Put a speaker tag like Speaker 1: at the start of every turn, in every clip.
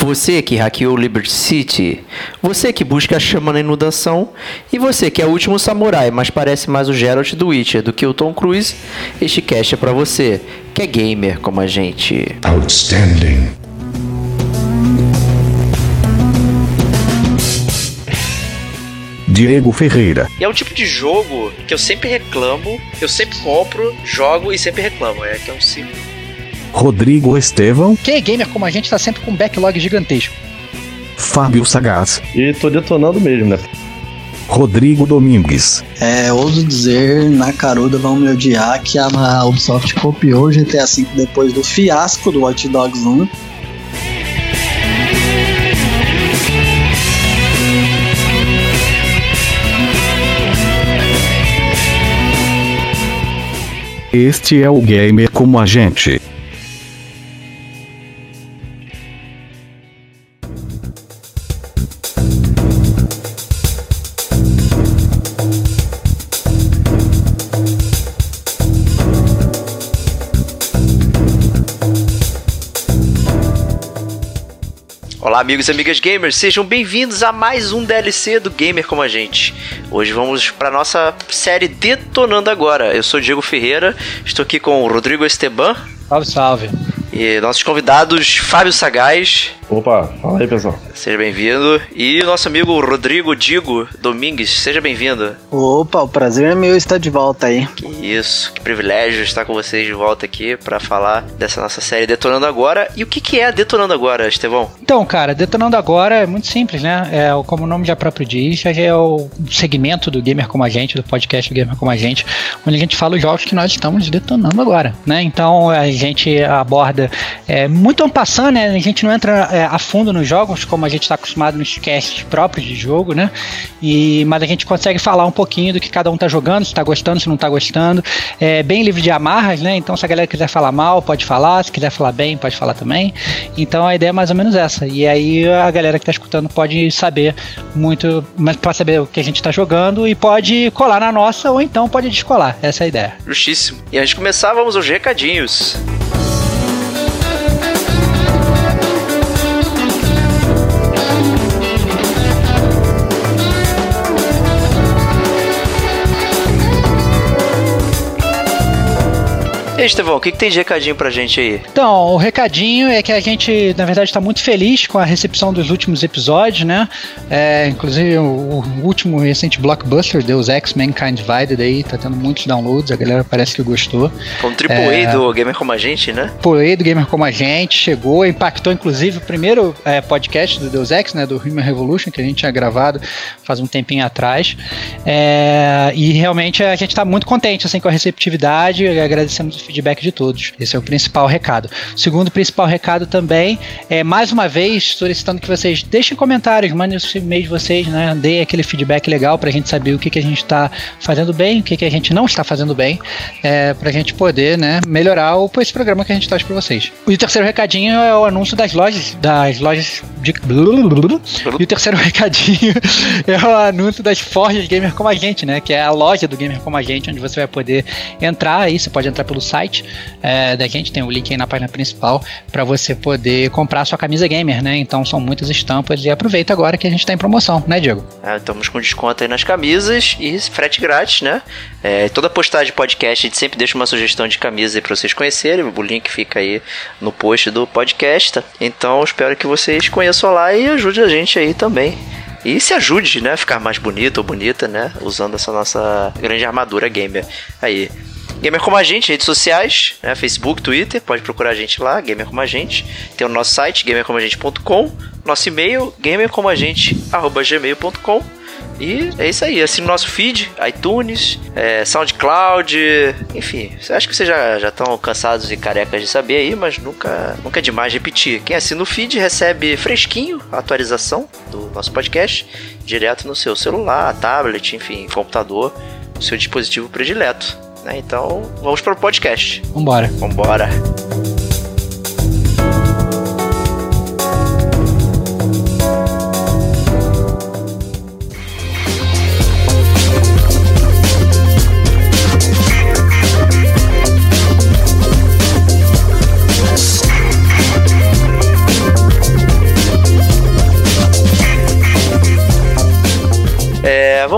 Speaker 1: Você que hackeou Liberty City, você que busca a chama na inundação e você que é o último samurai, mas parece mais o Geralt do Witcher do que o Tom Cruise, este cast é para você, que é gamer como a gente.
Speaker 2: Outstanding.
Speaker 3: Diego Ferreira.
Speaker 4: E é um tipo de jogo que eu sempre reclamo, eu sempre compro, jogo e sempre reclamo. É que é um ciclo.
Speaker 3: Rodrigo Estevão.
Speaker 5: Quem é gamer como a gente tá sempre com um backlog gigantesco.
Speaker 3: Fábio Sagaz.
Speaker 6: E tô detonando mesmo, né?
Speaker 3: Rodrigo Domingues.
Speaker 7: É, ouso dizer, na caruda vão me odiar que a Ubisoft copiou o GTA V depois do fiasco do Watch Dogs 1.
Speaker 3: Este é o Gamer como a gente.
Speaker 4: Amigos e amigas gamers, sejam bem-vindos a mais um DLC do Gamer Como a Gente. Hoje vamos para nossa série Detonando Agora. Eu sou Diego Ferreira, estou aqui com o Rodrigo Esteban.
Speaker 5: Salve, salve.
Speaker 4: E nossos convidados, Fábio Sagaz.
Speaker 6: Opa, fala aí, pessoal.
Speaker 4: Seja bem-vindo. E o nosso amigo Rodrigo Digo Domingues, seja bem-vindo.
Speaker 7: Opa, o prazer é meu estar de volta aí.
Speaker 4: Que isso, que privilégio estar com vocês de volta aqui para falar dessa nossa série Detonando Agora. E o que, que é Detonando Agora, Estevão?
Speaker 5: Então, cara, Detonando Agora é muito simples, né? É, como o nome já próprio diz, é o segmento do Gamer Como a Gente, do podcast do Gamer Como a Gente, onde a gente fala os jogos que nós estamos detonando agora, né? Então, a gente aborda é, muito passando, né? A gente não entra é, a fundo nos jogos, como a gente está acostumado nos casts próprios de jogo, né? E, mas a gente consegue falar um pouquinho do que cada um tá jogando, se tá gostando, se não tá gostando. É bem livre de amarras, né? Então, se a galera quiser falar mal, pode falar. Se quiser falar bem, pode falar também. Então, a ideia é mais ou menos essa. E aí, a galera que tá escutando pode saber muito, mas para saber o que a gente tá jogando e pode colar na nossa ou então pode descolar. Essa é a ideia.
Speaker 4: Justíssimo. E antes de começar, vamos aos recadinhos. E aí, Estevão, o que, que tem de recadinho pra gente aí?
Speaker 5: Então, o recadinho é que a gente, na verdade, está muito feliz com a recepção dos últimos episódios, né? É, inclusive, o, o, último recente blockbuster, Deus Ex Mankind Divided, aí, tá tendo muitos downloads, a galera parece que gostou.
Speaker 4: Foi um triple é, A do Gamer Como a Gente, né?
Speaker 5: Triple A do Gamer Como a Gente, chegou, impactou, inclusive, o primeiro é, podcast do Deus Ex, né? Do Human Revolution, que a gente tinha gravado faz um tempinho atrás. É, e realmente a gente tá muito contente, assim, com a receptividade, agradecemos o feedback de todos. Esse é o principal recado. Segundo principal recado também é, mais uma vez, solicitando que vocês deixem comentários, mandem os e-mails de vocês, né? Deem aquele feedback legal pra gente saber o que, que a gente está fazendo bem, o que, que a gente não está fazendo bem, é, pra gente poder, né, melhorar o, esse programa que a gente traz pra vocês. E o terceiro recadinho é o anúncio das lojas, das lojas de... E o terceiro recadinho é o anúncio das forjas Gamer Como a Gente, né? Que é a loja do Gamer Como a Gente, onde você vai poder entrar aí, você pode entrar pelo site site é, da gente, tem o link aí na página principal para você poder comprar sua camisa gamer, né? Então são muitas estampas e aproveita agora que a gente tá em promoção, né, Diego?
Speaker 4: É, estamos com desconto aí nas camisas e frete grátis, né? É, toda postagem de podcast a gente sempre deixa uma sugestão de camisa aí pra vocês conhecerem. O link fica aí no post do podcast, tá? Então espero que vocês conheçam lá e ajude a gente aí também. E se ajude, né? A ficar mais bonito ou bonita, né? Usando essa nossa grande armadura gamer. Aí. Gamer Como a Gente, redes sociais, né? Facebook, Twitter, pode procurar a gente lá, Gamer Como a Gente. Tem o nosso site, gamercomagente.com, nosso e-mail, gamercomagente.gmail.com e é isso aí, assine o nosso feed, iTunes, é, SoundCloud, enfim. Acho que vocês já estão cansados e carecas de saber aí, mas nunca, nunca é demais repetir. Quem assina o feed recebe fresquinho a atualização do nosso podcast direto no seu celular, tablet, enfim, computador, no seu dispositivo predileto. Né? Então, vamos para o podcast.
Speaker 5: Vambora.
Speaker 4: Vambora.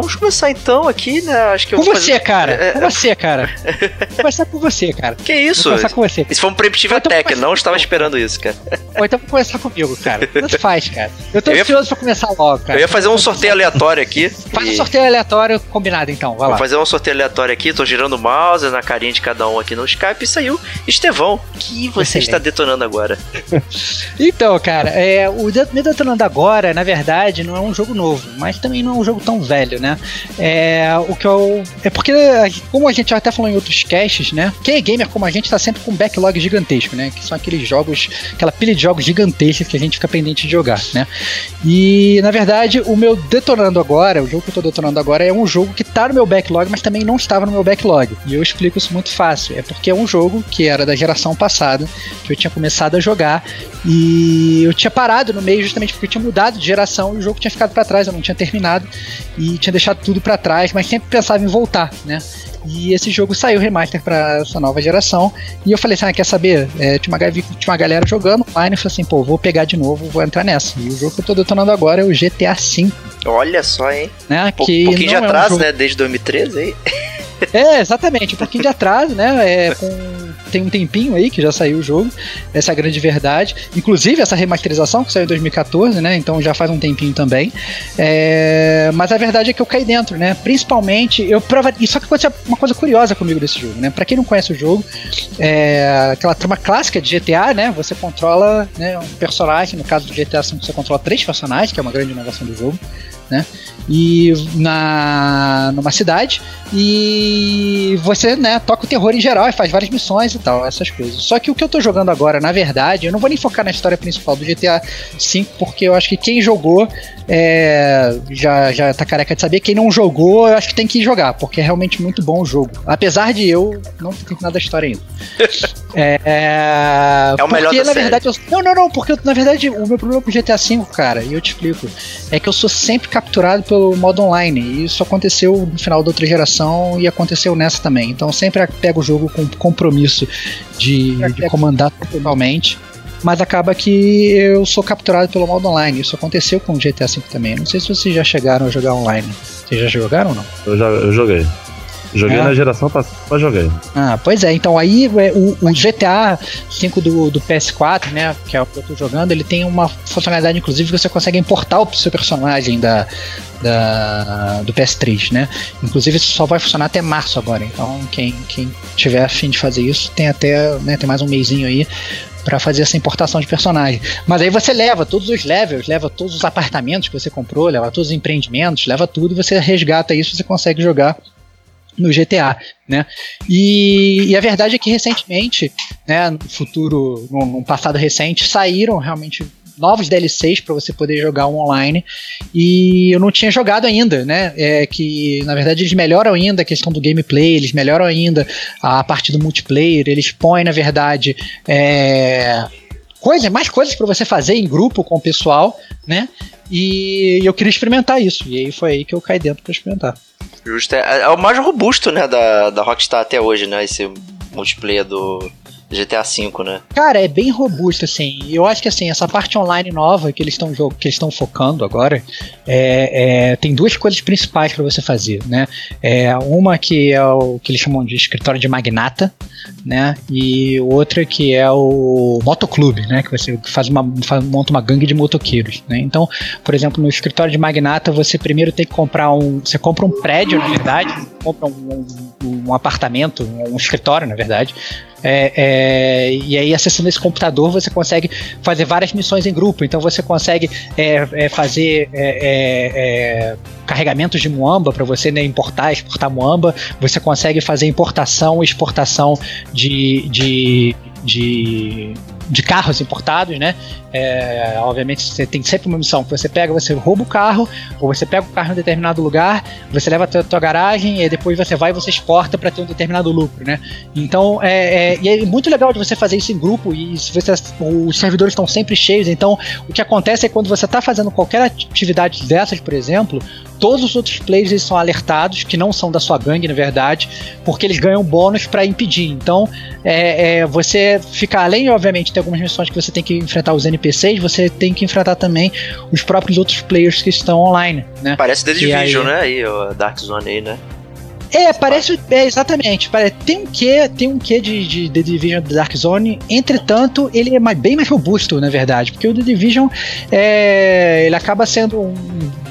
Speaker 4: Vamos começar então aqui, né? Acho que eu
Speaker 5: Com
Speaker 4: vou
Speaker 5: você,
Speaker 4: fazer-
Speaker 5: cara.
Speaker 4: É,
Speaker 5: Com você, cara. Vou conversar com você, cara.
Speaker 4: Que isso?
Speaker 5: Vou conversar com você.
Speaker 4: Isso foi um preemptive
Speaker 5: Então,
Speaker 4: attack,
Speaker 5: mas-
Speaker 4: não estava esperando isso, cara.
Speaker 5: Ou então vou conversar comigo, cara. Tanto faz, cara. Eu tô
Speaker 4: Eu ia-
Speaker 5: ansioso pra começar logo, cara.
Speaker 4: Eu ia fazer um sorteio aleatório aqui.
Speaker 5: Faz um sorteio aleatório combinado, então. Vai
Speaker 4: Vou
Speaker 5: lá.
Speaker 4: fazer um sorteio aleatório aqui, tô girando o mouse na carinha de cada um aqui no Skype e saiu Estevão, que você
Speaker 5: Excelente.
Speaker 4: está detonando agora.
Speaker 5: Então, cara, é, o Me Detonando Agora, na verdade, não é um jogo novo, mas também não é um jogo tão velho, né? É, o que eu. É porque, como a gente já até falou em outros casts, né? Quem é gamer como a gente tá sempre com um backlog gigantesco, né? Que são aqueles jogos, aquela pilha de jogos gigantescos que a gente fica pendente de jogar, né? E, na verdade, o meu Detonando Agora, o jogo que eu tô detonando agora, é um jogo que tá no meu backlog, mas também não estava no meu backlog. E eu explico isso muito fácil. É porque é um jogo que era da geração passada, que eu tinha começado a jogar, e eu tinha parado no meio justamente porque eu tinha mudado de geração e o jogo tinha ficado pra trás, eu não tinha terminado e tinha deixado tudo pra trás, mas sempre pensava em voltar, né? E esse jogo saiu remaster pra essa nova geração. E eu falei assim: ah, quer saber? É, tinha, uma, tinha uma galera jogando online. Eu falei assim: pô, vou pegar de novo, vou entrar nessa. E o jogo que eu tô detonando agora é o GTA V,
Speaker 4: Olha só, hein?
Speaker 5: né?
Speaker 4: Um pouquinho de
Speaker 5: não é um
Speaker 4: atraso,
Speaker 5: jogo-
Speaker 4: né? Desde 2013 aí.
Speaker 5: É, exatamente, um pouquinho de atraso, né? É, com- tem um tempinho aí que já saiu o jogo, essa é a grande verdade. Inclusive essa remasterização que saiu em 2014, né? Então já faz um tempinho também. É, mas a verdade é que eu caí dentro, né? Principalmente, eu prova... e só que aconteceu uma coisa curiosa comigo desse jogo, né? Pra quem não conhece o jogo, é aquela trama clássica de GTA, né? Você controla né, um personagem, no caso do GTA V você controla três personagens, que é uma grande inovação do jogo, né? E na numa cidade e você, né, toca o terror em geral e faz várias missões e tal, essas coisas. Só que o que eu tô jogando agora, na verdade, eu não vou nem focar na história principal do GTA V, porque eu acho que quem jogou é, já, já tá careca de saber. Quem não jogou, eu acho que tem que jogar, porque é realmente muito bom o jogo. Apesar de eu não ter terminado a história ainda. é, é,
Speaker 4: É o melhor da
Speaker 5: na
Speaker 4: série.
Speaker 5: verdade, eu- não, não, não, porque na verdade o meu problema com o GTA V, cara, e eu te explico, é que eu sou sempre capturado pelo modo online. E isso aconteceu no final da outra geração e aconteceu nessa também. Então eu sempre pego o jogo com compromisso de, de comandar totalmente. Mas acaba que eu sou capturado pelo modo online. Isso aconteceu com o GTA V também. Não sei se vocês já chegaram a jogar online. Vocês já jogaram ou não?
Speaker 6: Eu, já, eu joguei. Joguei
Speaker 5: É?
Speaker 6: na geração passada, mas joguei.
Speaker 5: Ah, pois é. Então aí é, o, o GTA V do, do PS4, né, que é o que eu tô jogando, ele tem uma funcionalidade, inclusive, que você consegue importar o seu personagem da, da- do PS3, né? Inclusive isso só vai funcionar até março agora. Então quem, quem tiver afim de fazer isso tem até, né, tem mais um mêsinho aí pra fazer essa importação de personagem. Mas aí você leva todos os levels, leva todos os apartamentos que você comprou, leva todos os empreendimentos, leva tudo e você resgata isso, você consegue jogar no GTA, né? E, e a verdade é que recentemente, né, no futuro, num, passado recente, saíram realmente novos DLCs para você poder jogar online e eu não tinha jogado ainda, né? É que na verdade eles melhoram ainda a questão do gameplay, eles melhoram ainda a parte do multiplayer, eles põem na verdade é, coisa, mais coisas para você fazer em grupo com o pessoal, né? E eu queria experimentar isso e aí foi aí que eu caí dentro para experimentar.
Speaker 4: Justo. É, é o mais robusto, né, da, da Rockstar até hoje, né? Esse multiplayer do GTA V, né?
Speaker 5: Cara, é bem robusto, assim. E Eu acho que assim, essa parte online nova que eles estão que eles estão focando agora, é, é, tem duas coisas principais para você fazer, né? É, uma que é o que eles chamam de escritório de magnata, né? E outra que é o motoclube, né? Que você faz uma faz- monta uma gangue de motoqueiros, né? Então, por exemplo, no escritório de magnata você primeiro tem que comprar um, você compra um prédio, na verdade, compra um, um- um apartamento, um escritório, na verdade. É, é, e aí, acessando esse computador, você consegue fazer várias missões em grupo. Então, você consegue é, é, fazer é, é, carregamentos de muamba para você né, importar, exportar muamba. Você consegue fazer importação exportação de, de, de, de carros importados, né? É, obviamente, você tem sempre uma missão. Você pega, você rouba o carro, ou você pega o carro em um determinado lugar, você leva até a tua garagem, e depois você vai e você exporta para ter um determinado lucro, né? Então, é, é, e é muito legal de você fazer isso em grupo e se você, os servidores estão sempre cheios. Então, o que acontece é quando você está fazendo qualquer atividade dessas, por exemplo, todos os outros players eles são alertados, que não são da sua gangue, na verdade, porque eles ganham bônus para impedir. Então, é, é, você fica, além, obviamente, de ter algumas missões que você tem que enfrentar os NPCs, você tem que enfrentar também os próprios outros players que estão online, né?
Speaker 4: Parece The Division, né? Aí, o Dark Zone aí, né?
Speaker 5: É, parece. É, exatamente. Parece, tem um quê, tem um quê de, de The Division Dark Zone. Entretanto, ele é mais, bem mais robusto, na verdade. Porque o The Division é, ele acaba sendo um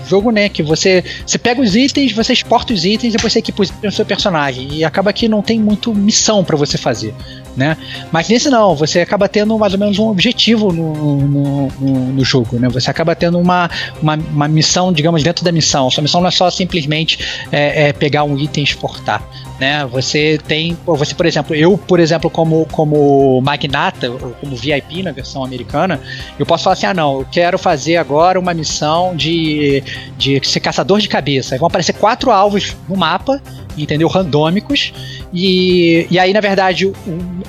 Speaker 5: jogo, né? Que você, você pega os itens, você exporta os itens, depois você equipa os itens no seu personagem. E acaba que não tem muito missão para você fazer né? Mas nesse não, você acaba tendo mais ou menos um objetivo no, no, no, no jogo, né? Você acaba tendo uma, uma, uma, missão, digamos, dentro da missão. Sua missão não é só simplesmente é, é pegar um item e exportar, né? Você tem, você por exemplo, eu por exemplo como como magnata ou como VIP na versão americana, eu posso falar assim, ah não, eu quero fazer agora uma missão de de ser caçador de cabeça. Aí vão aparecer quatro alvos no mapa entendeu? Randômicos. E, e aí, na verdade, o,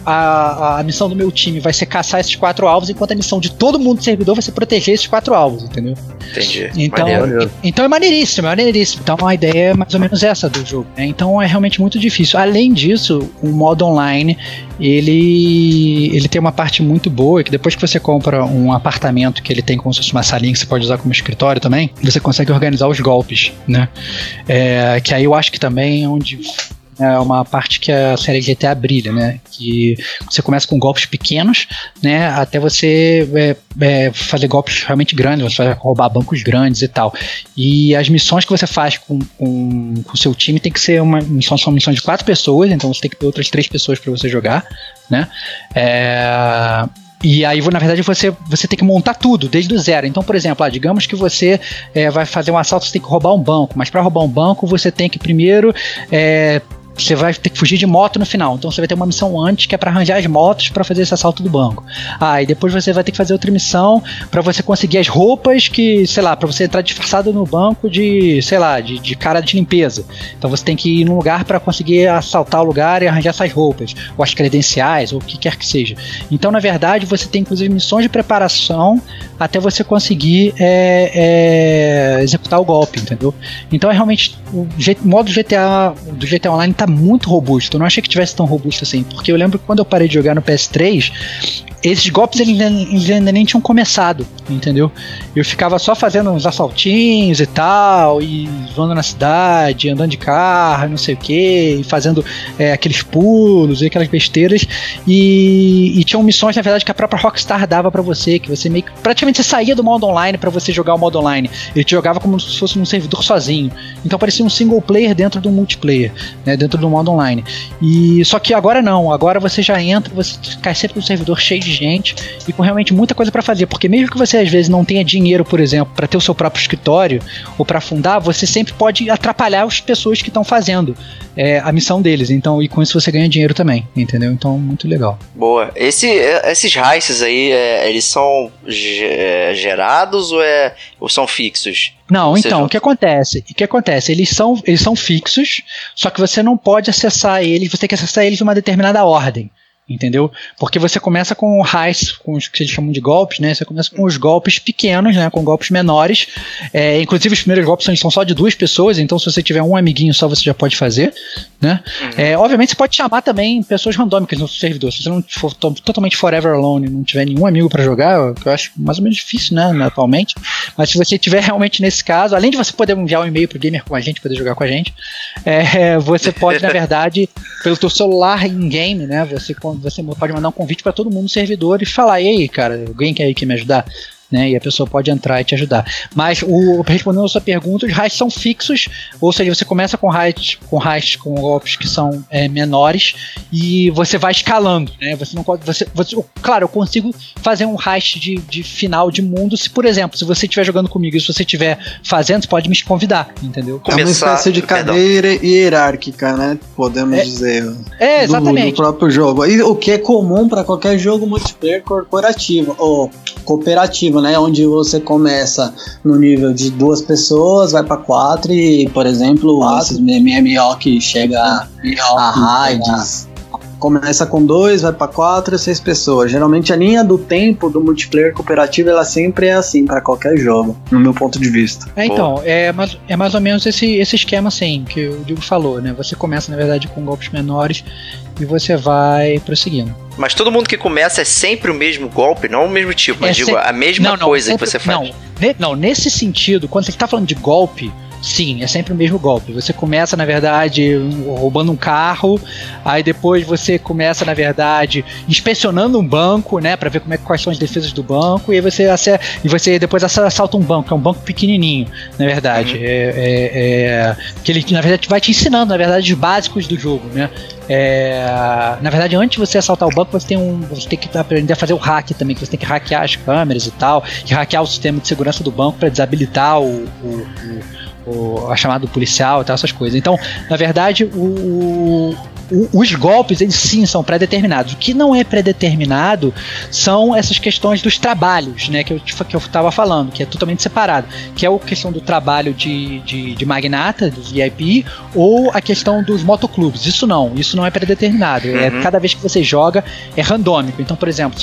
Speaker 5: a, a missão do meu time vai ser caçar esses quatro alvos, enquanto a missão de todo mundo do servidor vai ser proteger esses quatro alvos, entendeu?
Speaker 4: Entendi.
Speaker 5: Então, então é maneiríssimo, é maneiríssimo. Então a ideia é mais ou menos essa do jogo. Né? Então é realmente muito difícil. Além disso, o modo online ele, ele tem uma parte muito boa que depois que você compra um apartamento que ele tem como se fosse uma salinha que você pode usar como escritório também, você consegue organizar os golpes, né? É, que aí eu acho que também é onde é uma parte que a série GTA brilha, né? Que você começa com golpes pequenos, né? Até você é, é, fazer golpes realmente grandes, você vai roubar bancos grandes e tal. E as missões que você faz com o seu time tem que ser uma missão, são missões de quatro pessoas, então você tem que ter outras três pessoas para você jogar, né? É, e aí, na verdade, você, você tem que montar tudo, desde o zero. Então, por exemplo, ah, digamos que você é, vai fazer um assalto, você tem que roubar um banco, mas para roubar um banco, você tem que primeiro é, você vai ter que fugir de moto no final. Então você vai ter uma missão antes que é para arranjar as motos para fazer esse assalto do banco. Ah, e depois você vai ter que fazer outra missão para você conseguir as roupas que, sei lá, para você entrar disfarçado no banco de, sei lá, de, de cara de limpeza. Então você tem que ir num lugar para conseguir assaltar o lugar e arranjar essas roupas, ou as credenciais, ou o que quer que seja. Então, na verdade, você tem inclusive missões de preparação até você conseguir é, é, executar o golpe, entendeu? Então é realmente o modo GTA do GTA Online tá muito robusto. Eu não achei que tivesse tão robusto assim, porque eu lembro que quando eu parei de jogar no PS3, esses golpes eles, ainda nem tinham começado, entendeu? Eu ficava só fazendo uns assaltinhos e tal, e voando na cidade, andando de carro, não sei o que, e fazendo é, aqueles pulos e aquelas besteiras. E, e tinham missões, na verdade, que a própria Rockstar dava para você, que você meio que. Praticamente você saía do modo online para você jogar o modo online. Ele jogava como se fosse num servidor sozinho. Então parecia um single player dentro do multiplayer, né, dentro do modo online. E só que agora não, agora você já entra, você cai sempre no servidor cheio de gente e com realmente muita coisa para fazer, porque mesmo que você às vezes não tenha dinheiro, por exemplo, para ter o seu próprio escritório ou para fundar, você sempre pode atrapalhar as pessoas que estão fazendo é, a missão deles. Então, e com isso você ganha dinheiro também, entendeu? Então, muito legal.
Speaker 4: Boa. Esse, esses raíces aí, é, eles são gerados ou, é, ou são fixos?
Speaker 5: Não, então, seja... o que acontece? O que acontece? Eles são, eles são fixos, só que você não pode acessar eles, você tem que acessar eles em uma determinada ordem entendeu? Porque você começa com o heist, com os que eles chamam de golpes, né? Você começa com os golpes pequenos, né? Com golpes menores. É, inclusive os primeiros golpes são, são, só de duas pessoas, então se você tiver um amiguinho só você já pode fazer, né? Uhum. É, obviamente você pode chamar também pessoas randômicas no servidor. Se você não for totalmente forever alone, não tiver nenhum amigo para jogar, que eu acho mais ou menos difícil, né? Atualmente. Mas se você tiver realmente nesse caso, além de você poder enviar um e-mail pro gamer com a gente, poder jogar com a gente, é, você pode na verdade pelo teu celular em game, né? Você você pode mandar um convite para todo mundo no servidor e falar: e aí, cara, alguém quer, quer me ajudar? Né? E a pessoa pode entrar e te ajudar. Mas o, respondendo a sua pergunta, os raids são fixos, ou seja, você começa com raids com raids com golpes que são é, menores e você vai escalando, né? Você não pode, você, você claro, eu consigo fazer um raid de, de final de mundo se, por exemplo, se você estiver jogando comigo e se você estiver fazendo, você pode me convidar, entendeu?
Speaker 7: Começar, é uma espécie de cadeira hierárquica, né? Podemos é, dizer.
Speaker 5: É, exatamente.
Speaker 7: Do, do próprio jogo. E o que é comum para qualquer jogo multiplayer corporativo ou cooperativo, né? Onde você começa no nível de duas pessoas, vai para quatro e, por exemplo, quatro. esses MMO que chega a, a raids começa com dois, vai para quatro, seis pessoas. Geralmente a linha do tempo do multiplayer cooperativo ela sempre é assim para qualquer jogo, no meu ponto de vista.
Speaker 5: É, então, é mais, é mais ou menos esse, esse esquema assim que o Diego falou, né? Você começa, na verdade, com golpes menores e você vai prosseguindo.
Speaker 4: Mas todo mundo que começa é sempre o mesmo golpe, não o mesmo tipo, mas
Speaker 5: É
Speaker 4: digo,
Speaker 5: se-
Speaker 4: a mesma
Speaker 5: Não, não,
Speaker 4: coisa
Speaker 5: sempre-
Speaker 4: que você faz.
Speaker 5: Não, ne- não, nesse sentido, quando você está falando de golpe, sim, é sempre o mesmo golpe. Você começa, na verdade, roubando um carro, aí depois você começa, na verdade, inspecionando um banco, né, para ver como é, quais são as defesas do banco, e aí você, e você depois assa- assalta um banco, que é um banco pequenininho, na verdade.
Speaker 4: Uhum.
Speaker 5: É, é- é- que ele, na verdade, vai te ensinando, na verdade, os básicos do jogo, né. É, na verdade, antes de você assaltar o banco, você tem, um, você tem que aprender a fazer o hack também, que você tem que hackear as câmeras e tal, e hackear o sistema de segurança do banco para desabilitar o, o- o- o- a chamada do policial e tal, essas coisas. Então, na verdade, o- o- o- os golpes, eles sim são pré-determinados. O que não é pré-determinado são essas questões dos trabalhos, né, que eu, que eu tava falando, que é totalmente separado, que é a questão do trabalho de, de, de magnata, dos VIP, ou a questão dos motoclubes. Isso não, isso não é pré-determinado. É
Speaker 4: Uhum.
Speaker 5: cada vez que você joga é randômico. Então, por exemplo,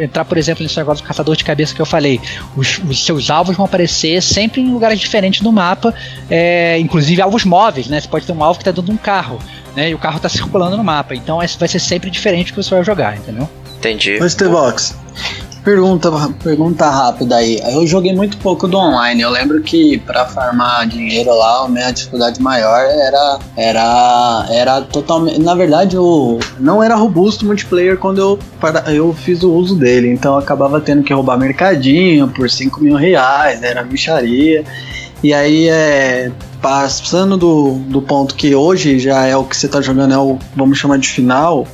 Speaker 5: entrar, por exemplo, nesse negócio do caçador de cabeça que eu falei, os, os seus alvos vão aparecer sempre em lugares diferentes do mapa, é, inclusive alvos móveis, né? Você pode ter um alvo que está dentro de um carro, né? E o carro está circulando no mapa. Então, esse vai ser sempre diferente que você vai jogar, entendeu?
Speaker 4: Entendi.
Speaker 7: Ô, Stevox, pergunta, pergunta rápida aí. Eu joguei muito pouco do online. Eu lembro que pra farmar dinheiro lá, a minha dificuldade maior era era era totalmente, na verdade, o não era robusto o multiplayer quando eu para- eu fiz o uso dele. Então eu acabava tendo que roubar mercadinho por 5 mil reais, era bicharia. E aí é passando do, do ponto que hoje já é o que você tá jogando é o vamos chamar de final,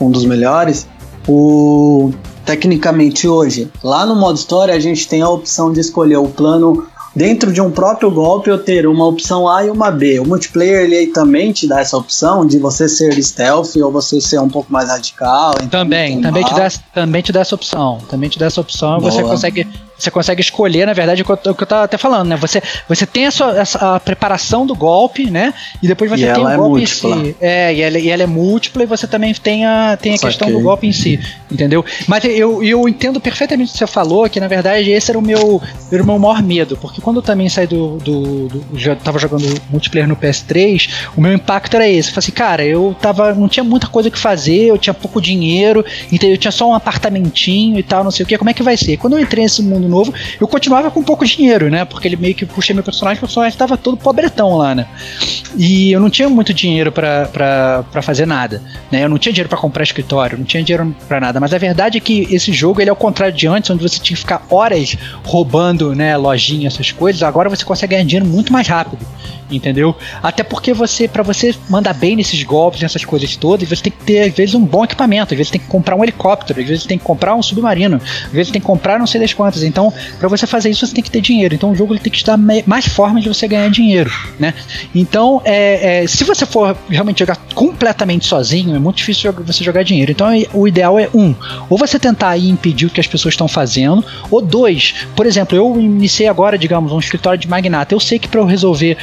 Speaker 7: um dos melhores. O tecnicamente hoje, lá no modo história, a gente tem a opção de escolher o plano dentro de um próprio golpe eu ter uma opção A e uma B. O multiplayer ele também te dá essa opção de você ser stealth ou você ser um pouco mais radical.
Speaker 5: Também, também te, dá, também te dá essa opção. Também te dá essa opção e você
Speaker 7: Boa.
Speaker 5: consegue, você consegue escolher, na verdade, o que eu, o que eu tava até falando, né? Você, você tem a, sua, a preparação do golpe, né? E depois você
Speaker 7: E
Speaker 5: tem o
Speaker 7: é
Speaker 5: golpe em
Speaker 7: múltipla.
Speaker 5: si. É, e ela, e ela é múltipla e você também tem a, tem a questão do golpe em si, entendeu? Mas eu, eu entendo perfeitamente o que você falou, que na verdade esse era o meu, era o meu maior medo, porque quando eu também saí do, do, do já tava jogando multiplayer no PS3, o meu impacto era esse. Eu falei assim, cara, eu tava, não tinha muita coisa que fazer, eu tinha pouco dinheiro, então eu tinha só um apartamentinho e tal, não sei o que, como é que vai ser? Quando eu entrei nesse mundo novo, eu continuava com pouco dinheiro, né? Porque ele meio que puxei meu personagem, o personagem tava todo pobretão lá, né? E eu não tinha muito dinheiro pra fazer nada, né? Eu não tinha dinheiro pra comprar escritório, não tinha dinheiro pra nada. Mas a verdade é que esse jogo, ele é o contrário de antes, onde você tinha que ficar horas roubando, né, lojinha, essas coisas. Agora você consegue ganhar dinheiro muito mais rápido, entendeu? Até porque você, para você mandar bem nesses golpes, nessas coisas todas, você tem que ter, às vezes, um bom equipamento. Às vezes tem que comprar um helicóptero, às vezes tem que comprar um submarino, às vezes tem que comprar não sei das quantas. Então, para você fazer isso, você tem que ter dinheiro. Então, o jogo ele tem que te dar mais formas de você ganhar dinheiro, né? Então, é, é, se você for realmente jogar completamente sozinho, é muito difícil você jogar dinheiro. Então, é- o ideal é um, ou você tentar impedir o que as pessoas estão fazendo, ou dois, por exemplo, eu iniciei agora, digamos, um escritório de magnata. Eu sei que para eu resolver,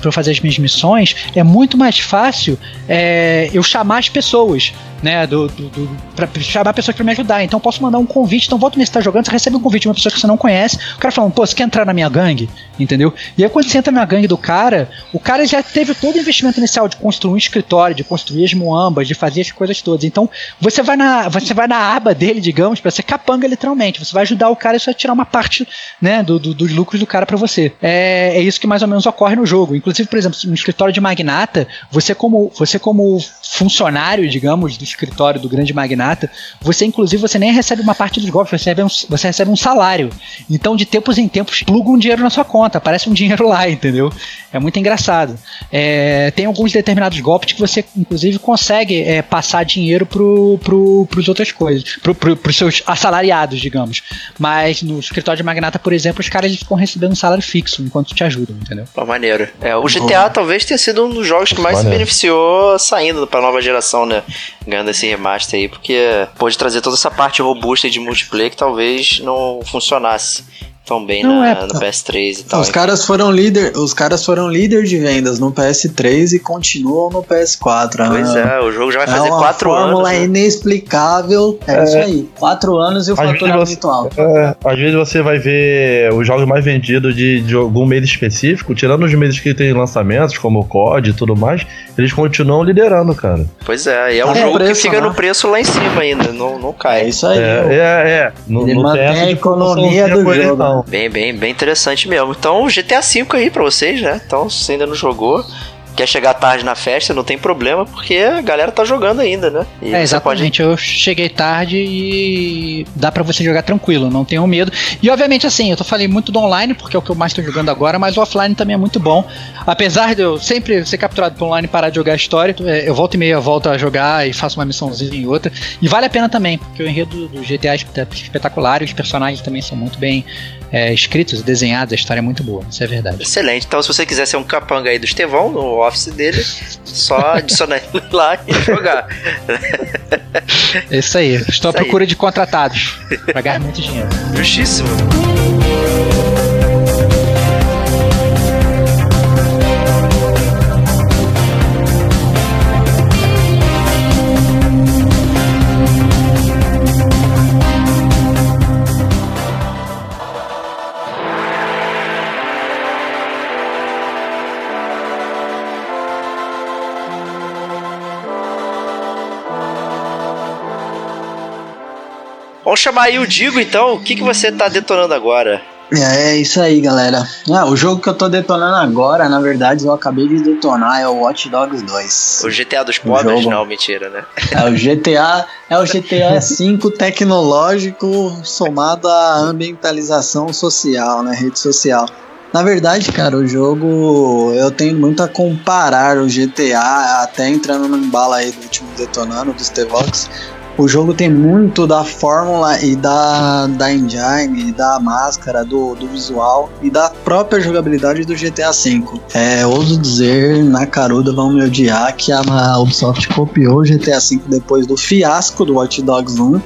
Speaker 5: para fazer as minhas missões, é muito mais fácil é, eu chamar as pessoas. Né, do, do, do, pra chamar pessoas pra me ajudar. Então eu posso mandar um convite. Então volta nesse tá jogando, você recebe um convite de uma pessoa que você não conhece. O cara falando, pô, você quer entrar na minha gangue? Entendeu? E aí quando você entra na gangue do cara, o cara já teve todo o investimento inicial de construir um escritório, de construir as muambas, de fazer as coisas todas. Então você vai na, você vai na aba dele, digamos, pra ser capanga literalmente. Você vai ajudar o cara e você vai tirar uma parte né, do, do- dos lucros do cara pra você. É, é isso que mais ou menos ocorre no jogo. Inclusive, por exemplo, no escritório de magnata, você como, você como funcionário, digamos, do escritório do grande magnata, você inclusive você nem recebe uma parte dos golpes, você recebe um, você recebe um salário. Então, de tempos em tempos, pluga um dinheiro na sua conta, aparece um dinheiro lá, entendeu? É muito engraçado. É, tem alguns determinados golpes que você, inclusive, consegue é, passar dinheiro pro, pro, pros outras coisas, pro, pro, pros seus assalariados, digamos. Mas no escritório de magnata, por exemplo, os caras ficam recebendo um salário fixo enquanto te ajudam, entendeu?
Speaker 4: Pô, maneiro. É, o GTA talvez tenha sido um dos jogos que mais se beneficiou saindo pra nova geração, né? Ganhando esse remaster aí, porque pôde trazer toda essa parte robusta de multiplayer que talvez não funcionasse tão bem
Speaker 5: Não
Speaker 4: na-
Speaker 5: é,
Speaker 4: no PS3 e tal.
Speaker 7: Os caras foram líder, os caras foram líder de vendas no PS3 e continuam no PS4.
Speaker 4: Pois
Speaker 7: Ah,
Speaker 4: é, o jogo já vai
Speaker 7: É
Speaker 4: fazer
Speaker 7: uma
Speaker 4: 4
Speaker 7: fórmula
Speaker 4: anos. né?
Speaker 7: inexplicável. É, isso aí. Quatro anos e o faturamento
Speaker 6: você-
Speaker 7: alto.
Speaker 6: É, às vezes você vai ver os jogos mais vendidos de, de algum mês específico, tirando os meses que tem lançamentos, como o COD e tudo mais, eles continuam liderando, cara.
Speaker 4: Pois é, e é um
Speaker 7: É,
Speaker 4: jogo
Speaker 7: preço,
Speaker 4: que fica
Speaker 7: né?
Speaker 4: no preço lá em cima ainda, não, não
Speaker 7: É
Speaker 4: cai.
Speaker 7: isso aí.
Speaker 6: É, é, é. No,
Speaker 7: Ele
Speaker 6: no
Speaker 7: mantém a economia do jogo.
Speaker 6: Não.
Speaker 4: Bem, bem, bem interessante mesmo. Então, GTA V aí pra vocês, né? Então, se você ainda não jogou, quer chegar tarde na festa, não tem problema, porque a galera tá jogando ainda, né? E
Speaker 5: É,
Speaker 4: você pode
Speaker 5: exatamente. Eu cheguei tarde e dá pra você jogar tranquilo, não tenham medo. E obviamente, assim, eu tô falei muito do online, porque é o que eu mais tô jogando agora, mas o offline também é muito bom. Apesar de eu sempre ser capturado pelo online e parar de jogar a história, é, eu volto e meia, volto a jogar e faço uma missãozinha e outra. E vale a pena também, porque o enredo do GTA é espet- espetacular e os personagens também são muito bem é, escritos desenhados, a história é muito boa, isso é verdade.
Speaker 4: Excelente. Então, se você quiser ser um capanga aí do Estevão, no office dele, só adicionar ele lá e jogar.
Speaker 5: Isso aí. Estou à
Speaker 4: Isso aí.
Speaker 5: procura de contratados pra ganhar muito dinheiro.
Speaker 4: Justíssimo. Vamos chamar aí o Digo, então. O que, que você tá detonando agora?
Speaker 7: É isso aí, galera. Ah, o jogo que eu tô detonando agora, na verdade, eu acabei de detonar, é o Watch Dogs 2.
Speaker 4: O GTA dos pobres?
Speaker 7: jogo.
Speaker 4: Não, mentira, né?
Speaker 7: É o GTA, é o GTA V tecnológico somado à ambientalização social, né, rede social. Na verdade, cara, o jogo eu tenho muito a comparar o GTA, até entrando no embalo aí do último detonando do Stevox. O jogo tem muito da fórmula e da, da engine, da máscara, do, do visual e da própria jogabilidade do GTA V. É, ouso dizer, na caruda vão me odiar, que a Ubisoft copiou o GTA V depois do fiasco do Watch Dogs 1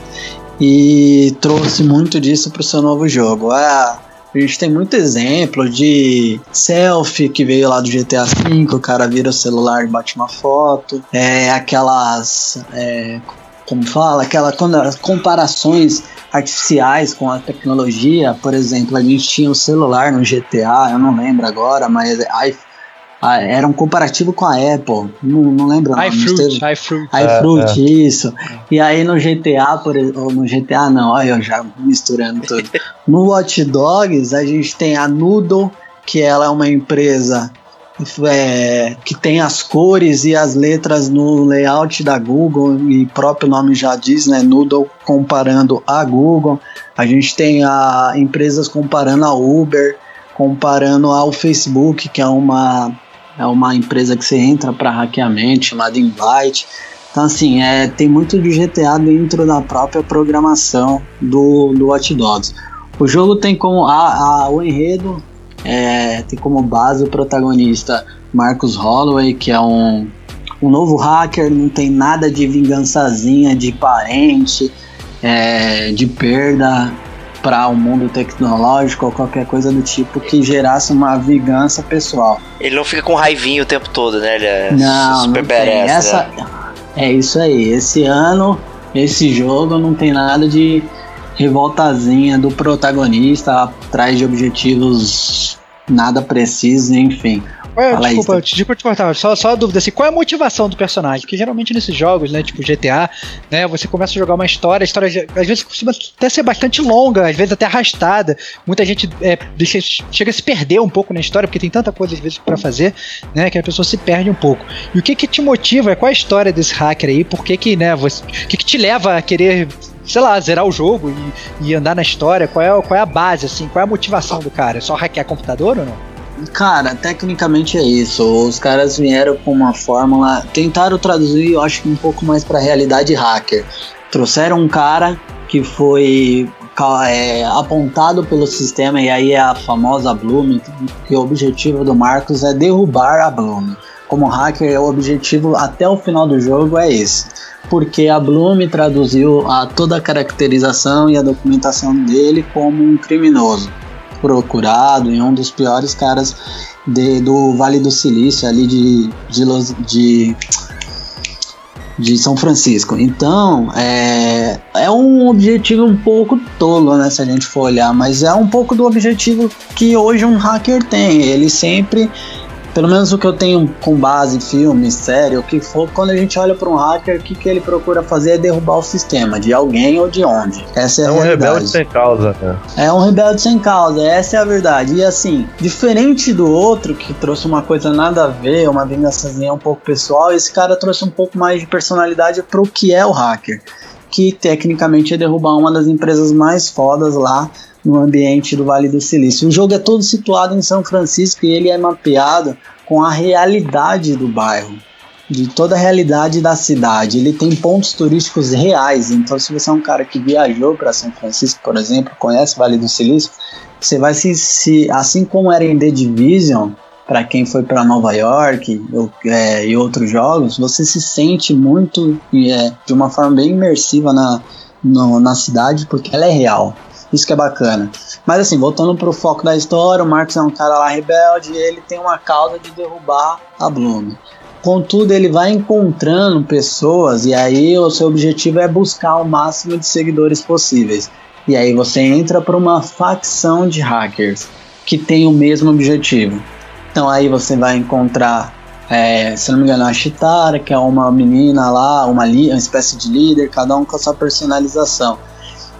Speaker 7: e trouxe muito disso para o seu novo jogo. Ah, a gente tem muito exemplo de selfie que veio lá do GTA V, o cara vira o celular e bate uma foto. É aquelas. é, como fala? Aquela quando as comparações artificiais com a tecnologia. Por exemplo, a gente tinha o celular no GTA, eu não lembro agora, mas i- ah, era um comparativo com a Apple. Não, não lembro.
Speaker 5: iFruit, iFruit.
Speaker 7: iFruit, isso. E aí no GTA, por exemplo, ou no GTA não, olha eu já misturando tudo. No Watch Dogs a gente tem a Noodle, que ela é uma empresa é, que tem as cores e as letras no layout da Google, e próprio nome já diz, né? Noodle comparando a Google. A gente tem a empresas comparando a Uber, comparando ao Facebook, que é uma, é uma empresa que você entra para hackeamento, chamada Invite. Então, assim, é, tem muito de GTA dentro da própria programação do, do Watch Dogs. O jogo tem como a, a- o enredo é, tem como base o protagonista Marcus Holloway, que é um, um novo hacker, não tem nada de vingançazinha de parente, é, de perda para o mundo tecnológico ou qualquer coisa do tipo que gerasse uma vingança pessoal.
Speaker 4: Ele não fica com raivinho o tempo todo, né? Ele é
Speaker 7: Não,
Speaker 4: super
Speaker 7: não tem.
Speaker 4: badass,
Speaker 7: Essa,
Speaker 4: né?
Speaker 7: É isso aí. Esse ano, esse jogo não tem nada de revoltazinha do protagonista atrás de objetivos nada precisos, enfim.
Speaker 5: Ué,
Speaker 7: Fala aí,
Speaker 5: desculpa, te- desculpa te cortar, só, só a dúvida assim, qual é a motivação do personagem? Porque geralmente nesses jogos, né, tipo GTA, né, você começa a jogar uma história, a história às vezes costuma até ser bastante longa, às vezes até arrastada. Muita gente é, deixa- chega a se perder um pouco na história, porque tem tanta coisa às vezes pra fazer, né, que a pessoa se perde um pouco. E o que que te motiva? Qual é a história desse hacker aí? Por que que, né, você, o que que te leva a querer sei lá, zerar o jogo e, e andar na história, qual é, qual é a base, assim, qual é a motivação do cara? É só hackear computador ou não?
Speaker 7: Cara, tecnicamente é isso. Os caras vieram com uma fórmula, tentaram traduzir, eu acho que um pouco mais pra realidade hacker. Trouxeram um cara que foi é, apontado pelo sistema, e aí é a famosa Bloom, que o objetivo do Marcos é derrubar a Bloom. Como hacker, o objetivo até o final do jogo é esse. Porque a Bloom traduziu a, toda a caracterização e a documentação dele como um criminoso. procurado e um dos piores caras de, do Vale do Silício, ali de, de, de de São Francisco. Então, é, é um objetivo um pouco tolo, né, se a gente for olhar, mas é um pouco do objetivo que hoje um hacker tem. Ele sempre pelo menos o que eu tenho com base em filme, série, o que for, quando a gente olha para um hacker, o que, que ele procura fazer é derrubar o sistema, de alguém ou de onde. Essa é, é a um realidade. rebelde
Speaker 6: sem causa, né?
Speaker 7: É um rebelde sem causa, essa é a verdade. E assim, diferente do outro, que trouxe uma coisa nada a ver, uma vingançazinha um pouco pessoal, esse cara trouxe um pouco mais de personalidade para o que é o hacker. Que tecnicamente é derrubar uma das empresas mais fodas lá no ambiente do Vale do Silício. O jogo é todo situado em São Francisco e ele é mapeado com a realidade do bairro, de toda a realidade da cidade. Ele tem pontos turísticos reais, então se você é um cara que viajou para São Francisco, por exemplo, conhece o Vale do Silício, você vai se, se assim como era em The Division, para quem foi para Nova York ou, é, e outros jogos, você se sente muito é, de uma forma bem imersiva na, no, na cidade porque ela é real. Isso que é bacana. Mas assim, voltando pro foco da história, o Marcos é um cara lá rebelde e ele tem uma causa de derrubar a Bloom. Contudo, ele vai encontrando pessoas e aí o seu objetivo é buscar o máximo de seguidores possíveis. E aí você entra para uma facção de hackers que tem o mesmo objetivo. Então aí você vai encontrar, é, se não me engano, a Chitara, que é uma menina lá, uma, uma espécie de líder, cada um com a sua personalização.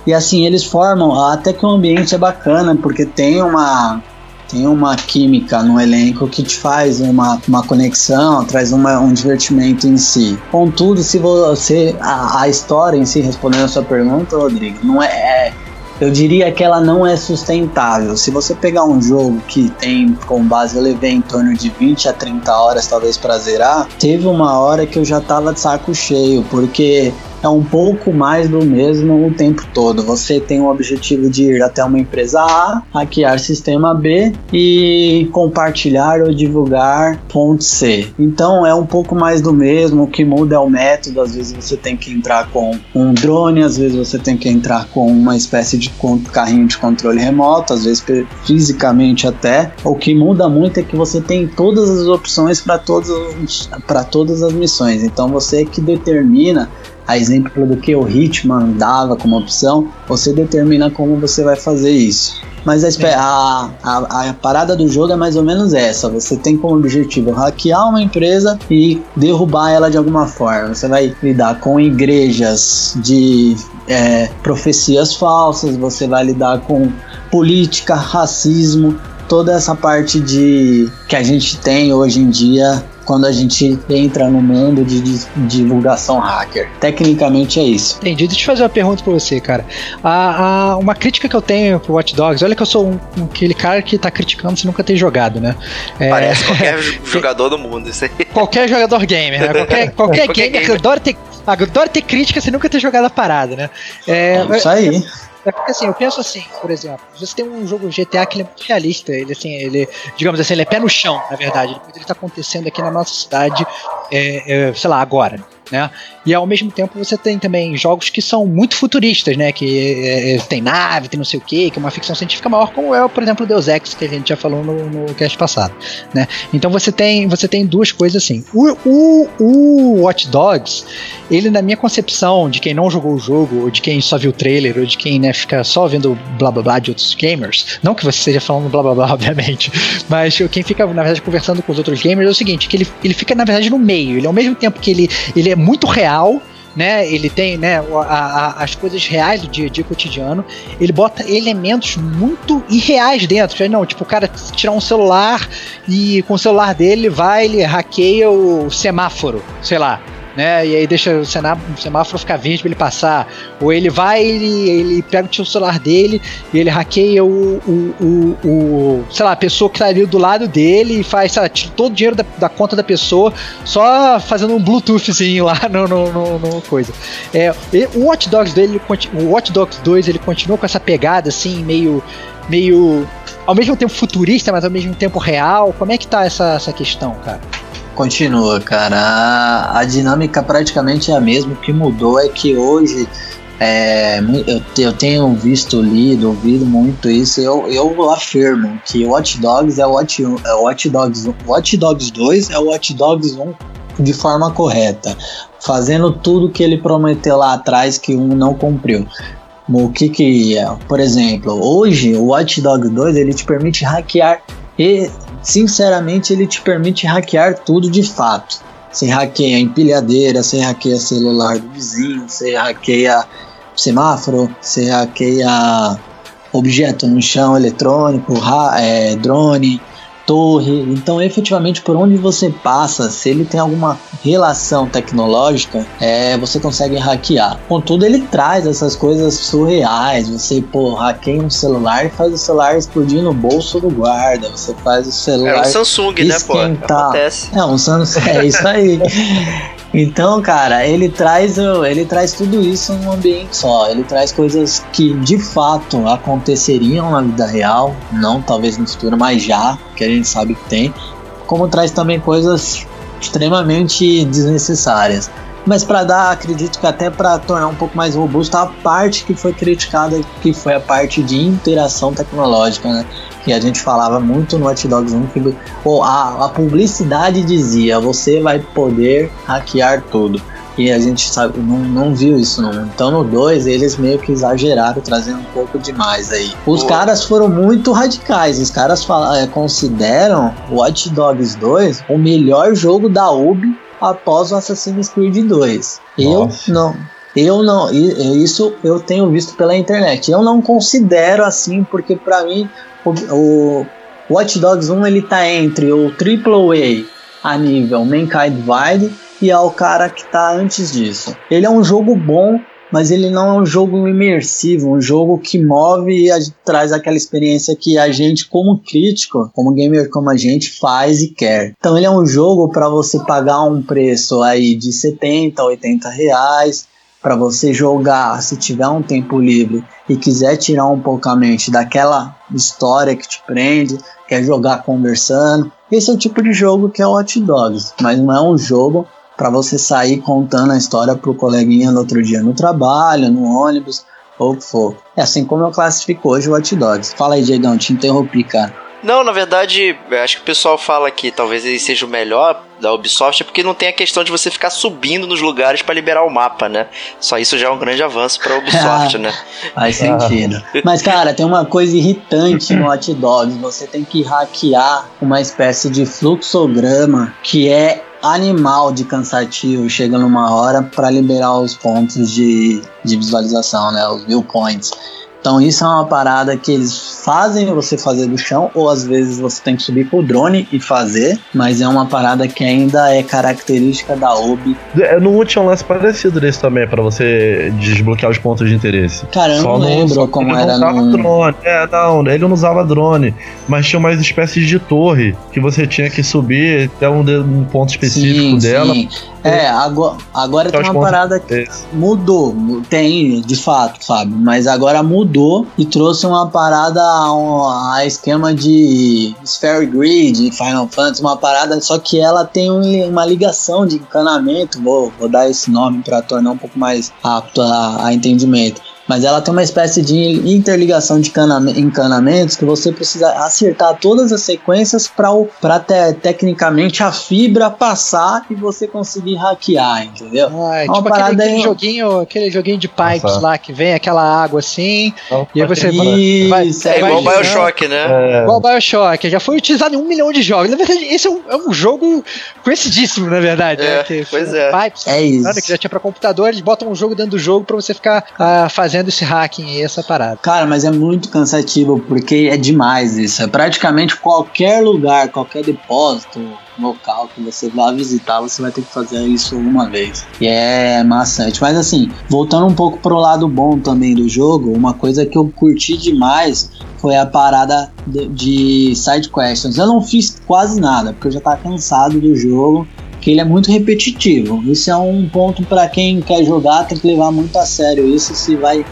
Speaker 7: E assim, eles formam, até que o ambiente é bacana, porque tem uma tem uma química no elenco que te faz uma, uma conexão, traz uma, um divertimento em si. Contudo, se você. A, a história em si, respondendo a sua pergunta, Rodrigo, não é, é eu diria que ela não é sustentável. Se você pegar um jogo que tem como base, eu levei em torno de 20 a 30 horas talvez para zerar, teve uma hora que eu já tava de saco cheio, porque é um pouco mais do mesmo o tempo todo. Você tem o objetivo de ir até uma empresa A, hackear sistema B e compartilhar ou divulgar ponto C. Então é um pouco mais do mesmo, o que muda é o método. Às vezes você tem que entrar com um drone, às vezes você tem que entrar com uma espécie de carrinho de controle remoto, às vezes fisicamente até. O que muda muito é que você tem todas as opções para todas as missões. Então você é que determina a exemplo do que o Hitman dava como opção, você determina como você vai fazer isso. Mas a, a, a, a, parada do jogo é mais ou menos essa: você tem como objetivo hackear uma empresa e derrubar ela de alguma forma. Você vai lidar com igrejas de é, profecias falsas, você vai lidar com política, racismo, toda essa parte de que a gente tem hoje em dia quando a gente entra no mundo de, de, divulgação hacker. Tecnicamente é isso.
Speaker 5: Entendi. Deixa eu fazer uma pergunta pra você, cara. A, a, uma crítica que eu tenho pro Watch Dogs, olha que eu sou um, um, aquele cara que tá criticando se nunca ter jogado, né?
Speaker 4: É, Parece qualquer jogador do mundo, isso aí.
Speaker 5: Qualquer jogador gamer, né? Qualquer, qualquer, qualquer gamer, gamer. adora ter, adora ter crítica se nunca ter jogado a parada, né?
Speaker 7: É, é isso aí.
Speaker 5: É porque assim, eu penso assim, por exemplo, você tem um jogo GTA que ele é muito realista, ele assim, ele, digamos assim, ele é pé no chão, na verdade. Ele está acontecendo aqui na nossa cidade, é, é, sei lá, agora né? E ao mesmo tempo você tem também jogos que são muito futuristas, né? Que é, é tem nave, tem não sei o que, que é uma ficção científica maior, como é, por exemplo, Deus Ex, que a gente já falou no, no cast passado, né? Então você tem, você tem duas coisas assim. O, o, o Watch Dogs, ele na minha concepção de quem não jogou o jogo, ou de quem só viu o trailer, ou de quem né, fica só vendo blá blá blá de outros gamers, não que você esteja falando blá blá blá, obviamente, mas quem fica, na verdade, conversando com os outros gamers é o seguinte, que ele, ele fica, na verdade, no meio. Ele ao mesmo tempo que ele, ele é muito real, né? Ele tem, né, a, a, as coisas reais do dia a dia cotidiano. Ele bota elementos muito irreais dentro. Não, tipo, o cara tirar um celular e com o celular dele vai, ele hackeia o semáforo, sei lá né? E aí deixa o semáforo ficar verde pra ele passar. Ou ele vai, ele, ele pega o celular dele e ele hackeia o, o, o, o sei lá, a pessoa que tá ali do lado dele e faz, sei lá, tira todo o dinheiro da, da conta da pessoa só fazendo um Bluetoothzinho lá no, no, no, no coisa. É, o Watch Dogs dele, o Watch Dogs 2 ele continua com essa pegada assim, meio meio ao mesmo tempo futurista, mas ao mesmo tempo real. Como é que tá essa, essa questão, cara?
Speaker 7: Continua, cara. A, a, dinâmica praticamente é a mesma. O que mudou é que hoje é, eu, eu tenho visto, lido, ouvido muito isso. Eu, eu afirmo que Watch Dogs é Watch, é Watch Dogs, Watch Dogs 2 é o Watch Dogs 1 de forma correta, fazendo tudo que ele prometeu lá atrás que um não cumpriu. O que que é? Por exemplo, hoje o Watch Dogs 2 ele te permite hackear e sinceramente ele te permite hackear tudo de fato. Você hackeia empilhadeira, você hackeia celular do vizinho, você hackeia semáforo, você hackeia objeto no chão eletrônico, é, drone, torre. Então, efetivamente, por onde você passa, se ele tem alguma relação tecnológica, é, você consegue hackear. Contudo, ele traz essas coisas surreais. Você, pô, hackeia um celular e faz o celular explodir no bolso do guarda. Você faz o celular. É
Speaker 4: o Samsung, esquentar. né, pô? Acontece.
Speaker 7: É, um Samsung, é isso aí. Então, cara, ele traz, ele traz tudo isso num ambiente só. Ele traz coisas que de fato aconteceriam na vida real, não talvez no futuro, mas já, que a gente sabe que tem. Como traz também coisas extremamente desnecessárias. Mas para dar, acredito que até para tornar um pouco mais robusta a parte que foi criticada, que foi a parte de interação tecnológica, né? que a gente falava muito no Watch Dogs 1, que a, a publicidade dizia, você vai poder hackear tudo. E a gente sabe, não, não viu isso não. Então no 2 eles meio que exageraram, trazendo um pouco demais aí. Os Pô. caras foram muito radicais. Os caras falam, é, consideram Watch Dogs 2 o melhor jogo da Ubi após o Assassin's Creed 2. Nossa. Eu não. Eu não, isso eu tenho visto pela internet. Eu não considero assim, porque para mim o, Watch Dogs 1 ele tá entre o AAA a nível Mankind Divide e é o cara que tá antes disso. Ele é um jogo bom, mas ele não é um jogo imersivo, um jogo que move e a, traz aquela experiência que a gente, como crítico, como gamer como a gente, faz e quer. Então ele é um jogo para você pagar um preço aí de 70, 80 reais para você jogar se tiver um tempo livre e quiser tirar um pouco a mente daquela história que te prende, quer jogar conversando. Esse é o tipo de jogo que é o Hot Dogs, mas não é um jogo para você sair contando a história pro coleguinha no outro dia no trabalho, no ônibus ou o que for. É assim como eu classifico hoje o Hot Dogs. Fala aí, Diegão, te interrompi, cara.
Speaker 4: Não, na verdade, acho que o pessoal fala que talvez ele seja o melhor da Ubisoft, é porque não tem a questão de você ficar subindo nos lugares para liberar o mapa, né? Só isso já é um grande avanço para Ubisoft, né?
Speaker 7: Faz sentido. Mas, cara, tem uma coisa irritante no Hot Dogs. Você tem que hackear uma espécie de fluxograma que é animal de cansativo. Chega numa hora para liberar os pontos de, de visualização, né? Os viewpoints. Então isso é uma parada que eles fazem você fazer do chão, ou às vezes você tem que subir com o drone e fazer, mas é uma parada que ainda é característica da OB.
Speaker 6: É, no tinha um lance parecido desse também, para você desbloquear os pontos de interesse.
Speaker 7: Cara, eu só não lembro como
Speaker 6: ele
Speaker 7: era
Speaker 6: não usava no... drone. É, não, ele não usava drone, mas tinha mais espécies de torre que você tinha que subir até um, um ponto específico sim, dela. Sim.
Speaker 7: É, agora, agora tem uma parada que mudou, tem de fato, Fábio, mas agora mudou e trouxe uma parada a, a esquema de Sphere Grid, Final Fantasy, uma parada, só que ela tem um, uma ligação de encanamento, vou, vou dar esse nome para tornar um pouco mais apto a, a entendimento mas ela tem uma espécie de interligação de encanamentos que você precisa acertar todas as sequências para te, tecnicamente a fibra passar e você conseguir hackear, entendeu?
Speaker 5: Ah, é uma tipo aquele, aquele joguinho, aquele joguinho de pipes Nossa. lá que vem aquela água assim, Não, e aí você
Speaker 7: isso, vai, vai,
Speaker 4: é igual Bioshock, né?
Speaker 5: É. Igual Bioshock, já foi utilizado em um milhão de jogos. Na verdade, esse é um, é um jogo conhecidíssimo, na verdade.
Speaker 4: É,
Speaker 5: né?
Speaker 4: que, pois é.
Speaker 5: Pipes, é isso. que já tinha para computador, eles botam um jogo dentro do jogo para você ficar uh, fazendo fazendo esse hacking e essa parada.
Speaker 7: Cara, mas é muito cansativo porque é demais isso. É praticamente qualquer lugar, qualquer depósito local que você vá visitar, você vai ter que fazer isso uma vez. E é maçante. Mas assim, voltando um pouco pro lado bom também do jogo, uma coisa que eu curti demais foi a parada de, de side questions. Eu não fiz quase nada, porque eu já tava cansado do jogo que ele é muito repetitivo. Isso é um ponto para quem quer jogar, tem que levar muito a sério isso se vai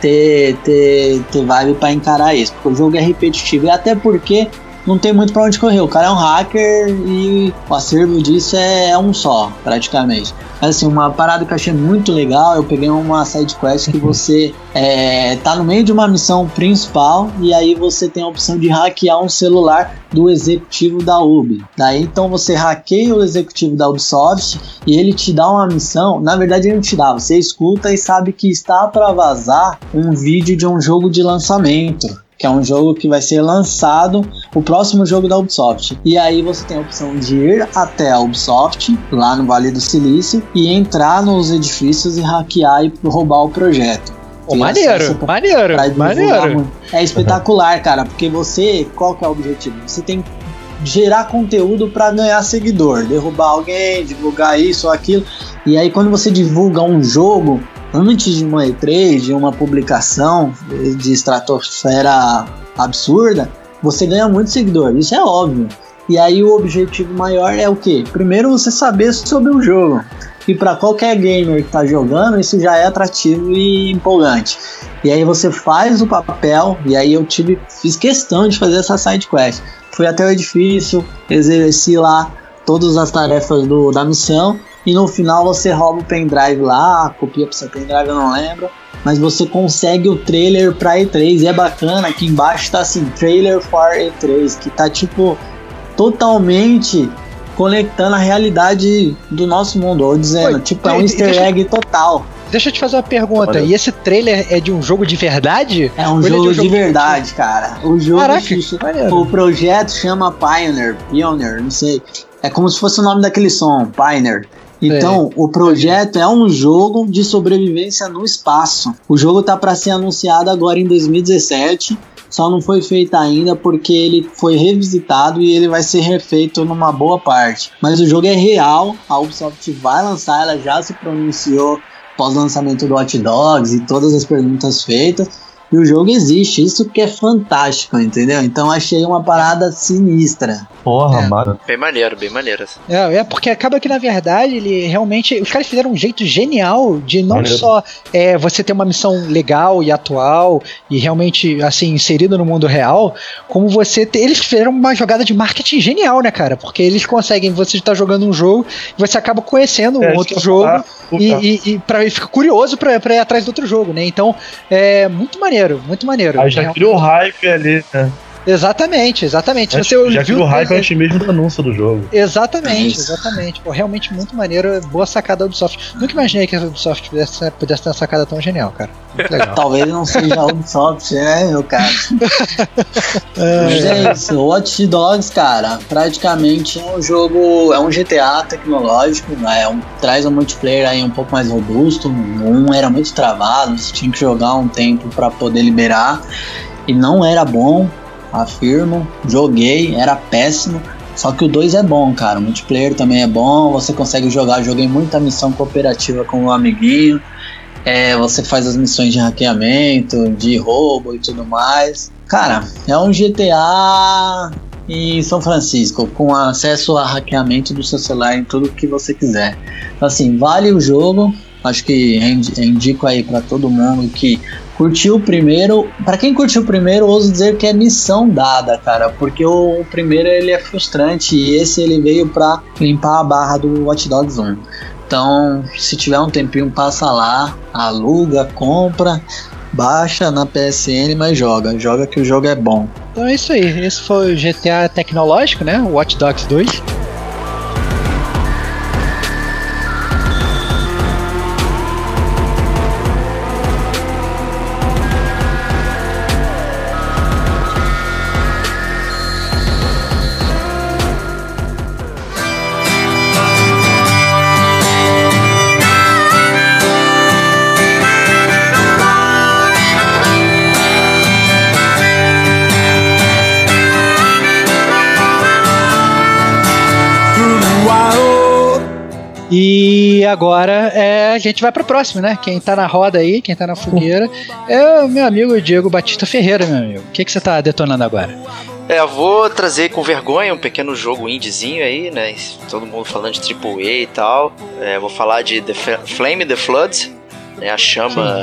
Speaker 7: ter, ter, ter vibe para encarar isso, porque o jogo é repetitivo e até porque não tem muito para onde correr. O cara é um hacker e o acervo disso é, é um só, praticamente. Assim, uma parada que eu achei muito legal, eu peguei uma side quest que você é, tá no meio de uma missão principal e aí você tem a opção de hackear um celular do executivo da UB. Daí então você hackeia o executivo da Ubisoft e ele te dá uma missão. Na verdade, ele não te dá, você escuta e sabe que está para vazar um vídeo de um jogo de lançamento que é um jogo que vai ser lançado, o próximo jogo da Ubisoft. E aí você tem a opção de ir até a Ubisoft, lá no Vale do Silício, e entrar nos edifícios e hackear e roubar o projeto.
Speaker 5: Oh, maneiro, pra, maneiro, pra maneiro.
Speaker 7: É espetacular, cara, porque você, qual que é o objetivo? Você tem que gerar conteúdo para ganhar seguidor, derrubar alguém, divulgar isso ou aquilo. E aí quando você divulga um jogo, antes de uma E3, de uma publicação de estratosfera absurda, você ganha muito seguidor, isso é óbvio. E aí o objetivo maior é o que? Primeiro você saber sobre o jogo. E para qualquer gamer que está jogando, isso já é atrativo e empolgante. E aí você faz o papel, e aí eu tive, fiz questão de fazer essa side quest. Fui até o edifício, exerci lá todas as tarefas do, da missão e no final você rouba o pendrive lá, copia pro seu pendrive, eu não lembro. Mas você consegue o trailer pra E3 e é bacana, aqui embaixo tá assim, trailer for E3, que tá tipo totalmente conectando a realidade do nosso mundo, ou dizendo, Oi, tipo, é um easter deixa, egg total.
Speaker 5: Deixa eu te fazer uma pergunta, e esse trailer é de um jogo de verdade?
Speaker 7: É um, jogo, é de, um jogo de verdade, de... cara. O jogo Caraca, o projeto chama Pioneer, Pioneer, não sei. É como se fosse o nome daquele som, Pioneer. Então, é. o projeto é um jogo de sobrevivência no espaço. O jogo tá para ser anunciado agora em 2017 só não foi feito ainda porque ele foi revisitado e ele vai ser refeito numa boa parte. Mas o jogo é real, a Ubisoft vai lançar, ela já se pronunciou pós-lançamento do Hot Dogs e todas as perguntas feitas. E o jogo existe, isso que é fantástico, entendeu? Então achei uma parada sinistra.
Speaker 6: Porra, é. mano.
Speaker 4: Bem maneiro, bem maneiro. Assim.
Speaker 5: É, é, porque acaba que na verdade ele realmente. Os caras fizeram um jeito genial de não maneiro. só é, você ter uma missão legal e atual e realmente assim inserida no mundo real, como você ter, eles fizeram uma jogada de marketing genial, né, cara? Porque eles conseguem você estar jogando um jogo e você acaba conhecendo um é, outro jogo falar, e, e, e, pra, fica curioso pra, pra ir atrás do outro jogo, né? Então é muito maneiro, muito maneiro.
Speaker 6: Aí já criou hype ali, né?
Speaker 5: Exatamente, exatamente.
Speaker 6: Antes, você já viu o hype antes mesmo do anúncio do jogo.
Speaker 5: Exatamente, exatamente. Pô, realmente muito maneiro, boa sacada da Ubisoft. Nunca imaginei que a Ubisoft pudesse, pudesse ter uma sacada tão genial, cara. Muito legal.
Speaker 7: Talvez não seja a Ubisoft, né, meu cara? Mas é isso, Watch Dogs, cara, praticamente é um jogo, é um GTA tecnológico, né? É um, traz um multiplayer aí um pouco mais robusto. Um era muito travado, você tinha que jogar um tempo para poder liberar e não era bom afirmo. Joguei, era péssimo. Só que o 2 é bom, cara. O multiplayer também é bom. Você consegue jogar. Joguei muita missão cooperativa com o um amiguinho. É, você faz as missões de hackeamento, de roubo e tudo mais. Cara, é um GTA em São Francisco, com acesso a hackeamento do seu celular em tudo que você quiser. Então, assim, vale o jogo. Acho que indico aí para todo mundo que curtiu o primeiro. Para quem curtiu o primeiro, ouso dizer que é missão dada, cara, porque o, primeiro ele é frustrante e esse ele veio para limpar a barra do Watch Dogs 1. Então, se tiver um tempinho, passa lá, aluga, compra, baixa na PSN, mas joga. Joga que o jogo é bom.
Speaker 5: Então é isso aí. Esse foi o GTA tecnológico, né? Watch Dogs 2. E agora é, a gente vai para o próximo, né? Quem tá na roda aí, quem tá na fogueira, é o meu amigo Diego Batista Ferreira, meu amigo. O que, que você tá detonando agora?
Speaker 4: É, eu vou trazer com vergonha um pequeno jogo indiezinho aí, né? Todo mundo falando de AAA e tal. É, vou falar de The Flame the Flood, né? A chama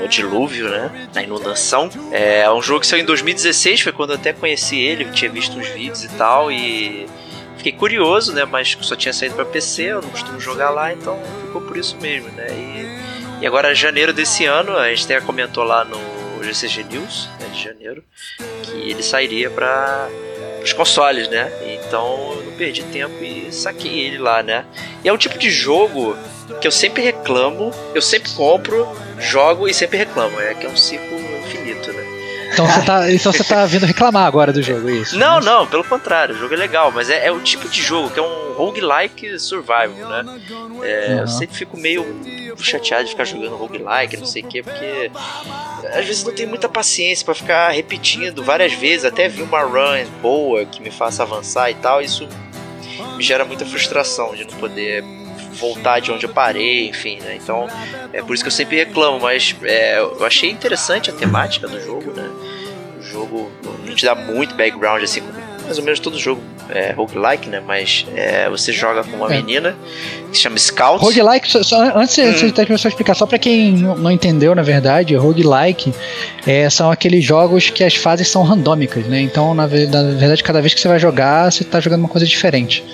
Speaker 4: no dilúvio, né? Na inundação. É um jogo que saiu em 2016, foi quando eu até conheci ele, tinha visto uns vídeos e tal, e fiquei curioso, né? Mas só tinha saído para PC, eu não costumo jogar lá, então ficou por isso mesmo, né? E, e agora, janeiro desse ano, a gente até comentou lá no GCG News, né, de janeiro, que ele sairia para os consoles, né? Então eu não perdi tempo e saquei ele lá, né? E é um tipo de jogo que eu sempre reclamo, eu sempre compro, jogo e sempre reclamo. É que é um ciclo infinito, né?
Speaker 5: Então você tá, então você tá vindo reclamar agora do jogo, é isso?
Speaker 4: Não, não, pelo contrário, o jogo é legal, mas é, é o tipo de jogo que é um roguelike survival, né? É, uhum. Eu sempre fico meio chateado de ficar jogando roguelike, não sei o quê, porque às vezes não tenho muita paciência para ficar repetindo várias vezes, até vir uma run boa que me faça avançar e tal, isso me gera muita frustração de não poder voltar de onde eu parei, enfim, né? Então é por isso que eu sempre reclamo, mas é, eu achei interessante a temática do jogo, né? O jogo não te dá muito background, assim, mais ou menos todo jogo é, roguelike, né? Mas é, você joga com uma é. menina que se chama Scout.
Speaker 5: Roguelike, só, só, antes hum. começar a explicar, só pra quem não entendeu, na verdade, roguelike é, são aqueles jogos que as fases são randômicas, né? Então, na, na verdade, cada vez que você vai jogar, você tá jogando uma coisa diferente.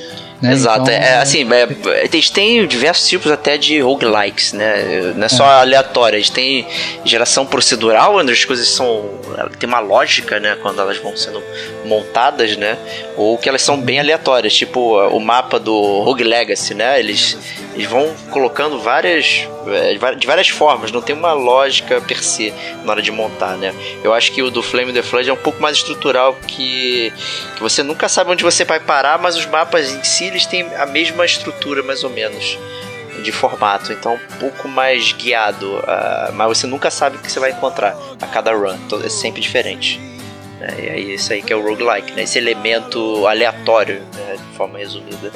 Speaker 5: Né?
Speaker 4: Exato, então, é, assim, é, eles têm diversos tipos até de roguelikes, né? Não é só é. aleatório, eles têm geração procedural, onde as coisas são. tem uma lógica, né? Quando elas vão sendo montadas, né? Ou que elas são bem aleatórias, tipo o mapa do Rogue Legacy, né? Eles, eles vão colocando várias. É, de várias formas, não tem uma lógica per se na hora de montar, né? Eu acho que o do Flame the Flood é um pouco mais estrutural, que, que você nunca sabe onde você vai parar, mas os mapas em si eles têm a mesma estrutura, mais ou menos, de formato. Então, um pouco mais guiado. Uh, mas você nunca sabe o que você vai encontrar a cada run. Então, é sempre diferente. Né? E aí, isso aí que é o roguelike, né? Esse elemento aleatório, né? de forma resumida,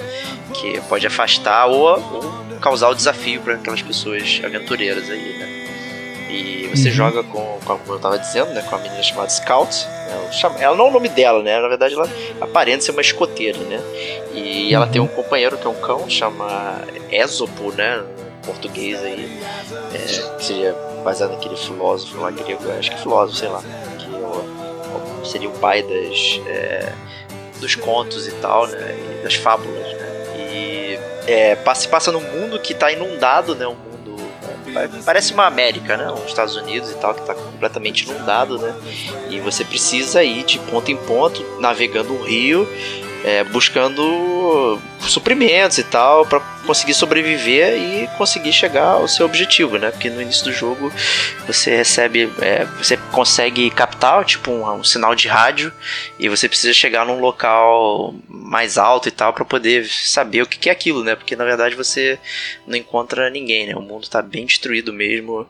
Speaker 4: que pode afastar ou, ou causar o desafio para aquelas pessoas aventureiras aí, né? E você uhum. joga com, com, como eu tava dizendo, né? Com a menina chamada Scout. Ela, ela não é o nome dela, né? Na verdade, ela aparenta ser uma escoteira, né? E ela tem um companheiro que é um cão, chama Ésopo, né? Português aí. É, que seria baseado naquele filósofo lá grego, acho que filósofo, sei lá. Seria o pai das. É, dos contos e tal, né? E das fábulas, né? E é, se passa num mundo que está inundado, né? Um parece uma América, né? Os Estados Unidos e tal, que está completamente inundado, né? E você precisa ir de ponto em ponto, navegando um rio, é, buscando suprimentos e tal, para conseguir sobreviver e conseguir chegar ao seu objetivo, né? Porque no início do jogo você recebe, é, você consegue captar tipo um, um, sinal de rádio e você precisa chegar num local mais alto e tal para poder saber o que, é aquilo, né? Porque na verdade você não encontra ninguém, né? O mundo está bem destruído mesmo,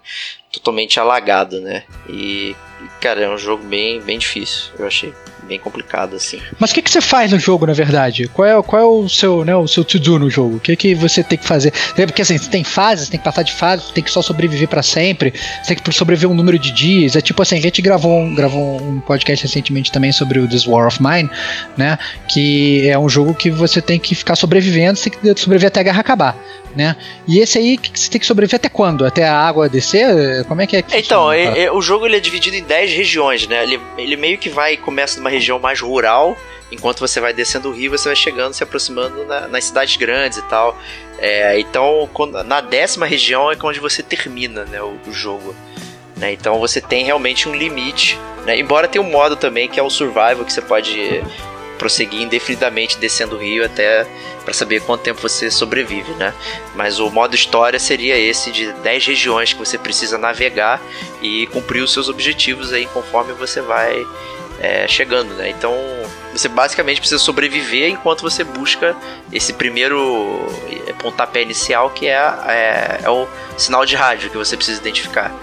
Speaker 4: totalmente alagado, né? E cara, é um jogo bem, bem difícil, eu achei bem complicado, assim.
Speaker 5: Mas o que, que você faz no jogo, na verdade? Qual é, qual é o seu, né, o seu to-do no jogo? O que, que você tem que fazer? Porque assim, tem fases, tem que passar de fase, tem que só sobreviver para sempre, você tem que sobreviver um número de dias. É tipo assim, a gente gravou um, gravou um podcast recentemente também sobre o This War of Mine, né? Que é um jogo que você tem que ficar sobrevivendo, você tem que sobreviver até a guerra acabar né? E esse aí você tem que sobreviver até quando? Até a água descer? Como é que é? Que
Speaker 4: então, é, é, o jogo ele é dividido em 10 regiões, né? Ele, ele meio que vai começa numa região mais rural, enquanto você vai descendo o rio, você vai chegando, se aproximando na, nas cidades grandes e tal. É, então, quando, na décima região é onde você termina né, o, o jogo. Né? Então você tem realmente um limite. Né? Embora tenha um modo também que é o survival, que você pode prosseguir indefinidamente descendo o rio até para saber quanto tempo você sobrevive, né? Mas o modo história seria esse de 10 regiões que você precisa navegar e cumprir os seus objetivos aí conforme você vai é, chegando, né? Então você basicamente precisa sobreviver enquanto você busca esse primeiro é, pontapé inicial que é, é, é o sinal de rádio que você precisa identificar.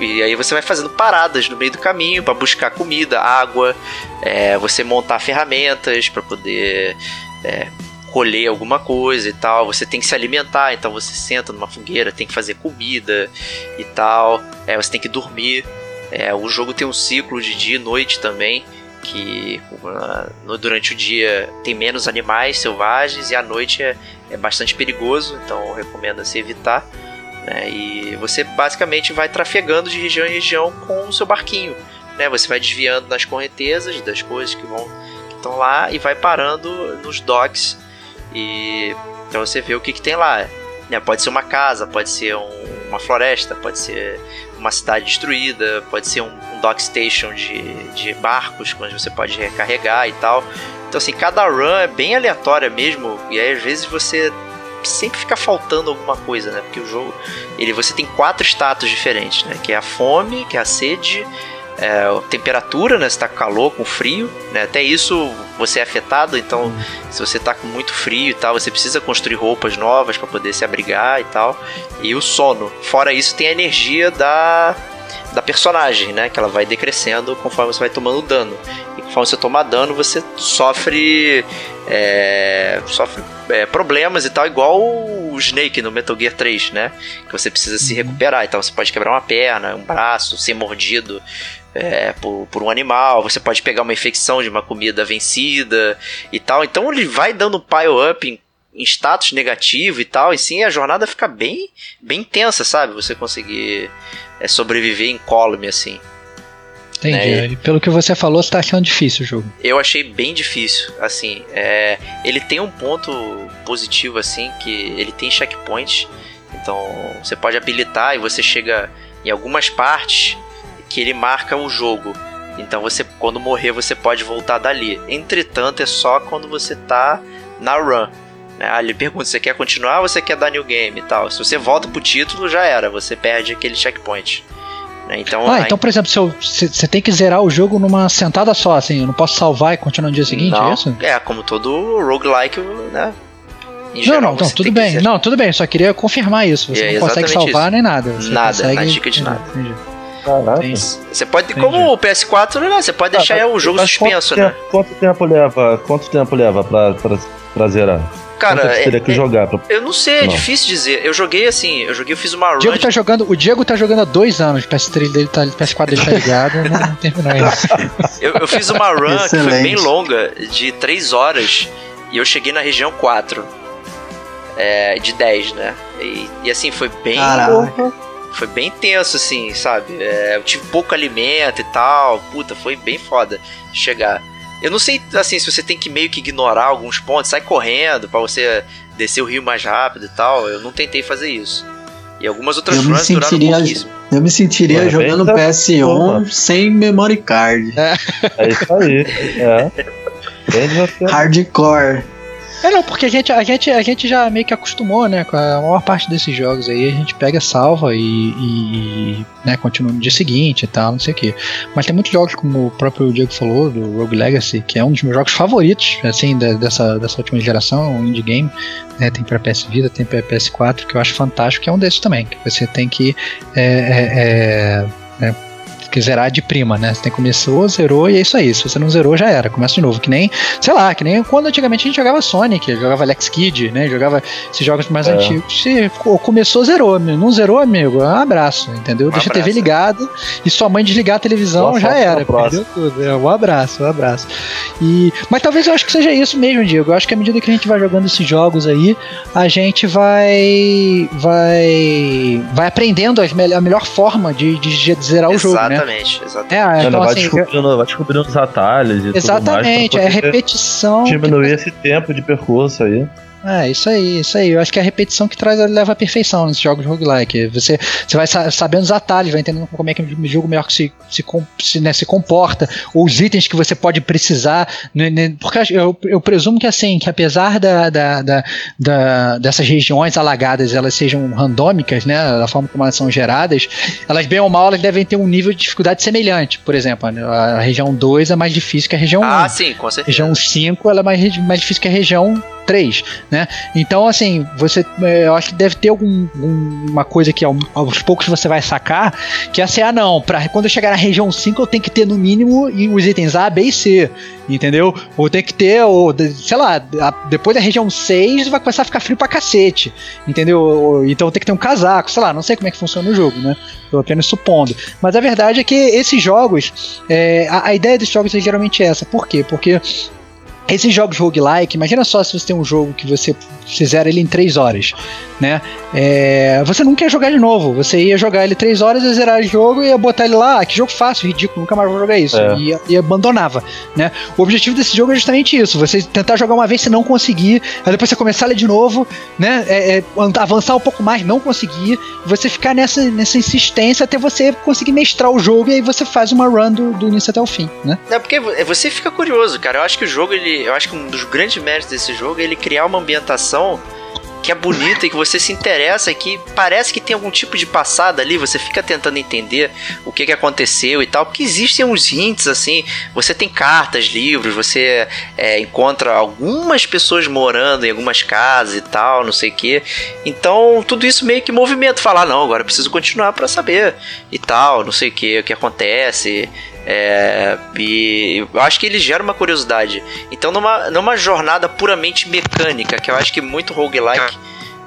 Speaker 4: E aí você vai fazendo paradas no meio do caminho para buscar comida, água, é, você montar ferramentas para poder é, colher alguma coisa e tal. Você tem que se alimentar, então você senta numa fogueira, tem que fazer comida e tal. É, você tem que dormir. É, o jogo tem um ciclo de dia e noite também, que uh, durante o dia tem menos animais selvagens e à noite é, é bastante perigoso, então recomendo se evitar. Né? E você basicamente vai trafegando de região em região com o seu barquinho. Né? Você vai desviando nas correntezas das coisas que vão Então lá e vai parando nos docks e para você ver o que, que tem lá. Né? Pode ser uma casa, pode ser um, uma floresta, pode ser uma cidade destruída, pode ser um, um dock station de, de barcos, onde você pode recarregar e tal. Então assim, cada run é bem aleatória mesmo, e aí às vezes você sempre fica faltando alguma coisa, né? Porque o jogo, ele você tem quatro status diferentes, né? Que é a fome, que é a sede, é, temperatura, né? Se tá com calor, com frio, né? Até isso você é afetado, então se você tá com muito frio e tal, você precisa construir roupas novas para poder se abrigar e tal. E o sono. Fora isso, tem a energia da da personagem, né? Que ela vai decrescendo conforme você vai tomando dano. E conforme você toma dano, você sofre. É, sofre é, problemas e tal, igual o Snake no Metal Gear 3, né? Que você precisa se recuperar. Então você pode quebrar uma perna, um braço, ser mordido é, por, por, um animal, você pode pegar uma infecção de uma comida vencida e tal. Então ele vai dando pile up em, status negativo e tal, e sim a jornada fica bem, bem tensa, sabe? Você conseguir é, sobreviver em column assim.
Speaker 5: Entendi. Né? E pelo que você falou, você tá achando difícil o jogo.
Speaker 4: Eu achei bem difícil. Assim, é, ele tem um ponto positivo, assim, que ele tem checkpoints. Então você pode habilitar e você chega em algumas partes que ele marca o jogo. Então você, quando morrer, você pode voltar dali. Entretanto, é só quando você tá na run. Né? Ah, ele pergunta: você quer continuar ou você quer dar new game e tal? Se você volta pro título, já era, você perde aquele checkpoint. Né? Então,
Speaker 5: ah, aí... então, por exemplo, você tem que zerar o jogo numa sentada só, assim, eu não posso salvar e continuar no dia seguinte,
Speaker 4: não,
Speaker 5: é isso?
Speaker 4: É, como todo roguelike, né?
Speaker 5: Em não, não, não tudo bem. Não, tudo bem, só queria confirmar isso. Você é, não consegue salvar isso. nem nada. Você
Speaker 4: nada,
Speaker 5: consegue...
Speaker 4: na dica de nada. Entendi. Caraca. Você pode, como o PS4, né? Você pode deixar ah, o jogo suspenso,
Speaker 6: quanto
Speaker 4: né?
Speaker 6: Tempo, quanto tempo leva? Quanto tempo leva pra, pra, pra zerar?
Speaker 4: Cara,
Speaker 6: é, teria que
Speaker 4: é,
Speaker 6: jogar pra...
Speaker 4: eu não sei, é não. difícil dizer. Eu joguei assim, eu joguei, eu fiz uma run.
Speaker 5: Diego tá jogando, o Diego tá jogando há dois anos, o PS3 dele tá, PS4 dele tá ligado, não, não terminou isso.
Speaker 4: Eu, eu fiz uma run que foi bem longa, de 3 horas, e eu cheguei na região 4. É, de 10, né? E, e assim, foi bem. Caraca. Foi bem tenso, assim, sabe? É, eu tive pouco alimento e tal. Puta, foi bem foda chegar. Eu não sei, assim, se você tem que meio que ignorar alguns pontos, sai correndo para você descer o rio mais rápido e tal. Eu não tentei fazer isso. E algumas outras
Speaker 7: eu runs duraram pouquíssimo. Eu me sentiria jogando PS1 sem memory card.
Speaker 6: É, é isso aí. É.
Speaker 7: Hardcore.
Speaker 5: É não, porque a gente, a, gente, a gente já meio que acostumou, né? Com a maior parte desses jogos aí, a gente pega, salva e, e né, continua no dia seguinte e tal, não sei o que. Mas tem muitos jogos, como o próprio Diego falou, do Rogue Legacy, que é um dos meus jogos favoritos, assim, dessa, dessa última geração, um indie game. Né, tem para PS Vita, tem para PS4, que eu acho fantástico, que é um desses também, que você tem que é, é, é, é que zerar de prima, né? Você tem começou, zerou e é isso aí. Se você não zerou, já era. Começa de novo. Que nem, sei lá, que nem quando antigamente a gente jogava Sonic, jogava Alex Kidd, né? Jogava esses jogos mais é. antigos. Se começou, zerou. Não zerou, amigo? É um abraço, entendeu? Um Deixa abraço. a TV ligada e sua mãe desligar a televisão, Boa já era. Perdeu tudo. É, um abraço, um abraço. E, mas talvez eu acho que seja isso mesmo, Diego. Eu acho que à medida que a gente vai jogando esses jogos aí, a gente vai vai vai aprendendo a melhor forma de, de zerar o jogo, né?
Speaker 4: Exatamente, exatamente.
Speaker 6: É, então, vai, assim, descobrindo, eu... vai descobrindo os atalhos e
Speaker 5: Exatamente,
Speaker 6: tudo mais,
Speaker 5: é repetição.
Speaker 6: Diminuir que... esse tempo de percurso aí.
Speaker 5: É, isso aí, isso aí. Eu acho que é a repetição que traz leva à perfeição nesses jogos roguelike. Você, você vai sabendo os atalhos, vai entendendo como é que o jogo melhor que se, se, se, né, se comporta, ou os itens que você pode precisar. Né, né, porque eu, eu presumo que assim, que apesar da, da, da, da, dessas regiões alagadas elas sejam randômicas, né? Da forma como elas são geradas, elas bem ou mal elas devem ter um nível de dificuldade semelhante. Por exemplo, a, a região 2 é mais difícil que a região
Speaker 4: ah,
Speaker 5: 1.
Speaker 4: Ah, sim, com certeza.
Speaker 5: Região 5 ela é mais, mais difícil que a região 3, né? Então, assim, você, é, eu acho que deve ter algum, uma coisa que aos poucos você vai sacar, que é assim, ah, não, pra, quando eu chegar na região 5 eu tenho que ter no mínimo os itens A, B e C, entendeu? Ou tem que ter, ou, sei lá, depois da região 6 vai começar a ficar frio pra cacete, entendeu? Então tem que ter um casaco, sei lá, não sei como é que funciona o jogo, né? Tô apenas supondo. Mas a verdade é que esses jogos, é, a, a ideia desses jogos é geralmente essa. Por quê? Porque esses jogos roguelike, imagina só se você tem um jogo que você fizer ele em 3 horas, né? É, você não quer jogar de novo. Você ia jogar ele três horas, ia zerar o jogo, ia botar ele lá, ah, que jogo fácil, ridículo, nunca mais vou jogar isso.
Speaker 6: É.
Speaker 5: E, e abandonava, né? O objetivo desse jogo é justamente isso: você tentar jogar uma vez, se não conseguir, aí depois você começar ele de novo, né? É, é, avançar um pouco mais, não conseguir, você ficar nessa, nessa insistência até você conseguir mestrar o jogo e aí você faz uma run do, do início até o fim, né?
Speaker 4: É porque você fica curioso, cara. Eu acho que o jogo, ele. Eu acho que um dos grandes méritos desse jogo é ele criar uma ambientação que é bonita e que você se interessa e que parece que tem algum tipo de passada ali, você fica tentando entender o que, que aconteceu e tal, porque existem uns hints assim, você tem cartas, livros, você é, encontra algumas pessoas morando em algumas casas e tal, não sei o que, então tudo isso meio que movimento, falar, não, agora preciso continuar para saber e tal, não sei o que, o que acontece, é, e eu acho que ele gera uma curiosidade. Então, numa, numa jornada puramente mecânica, que eu acho que muito roguelike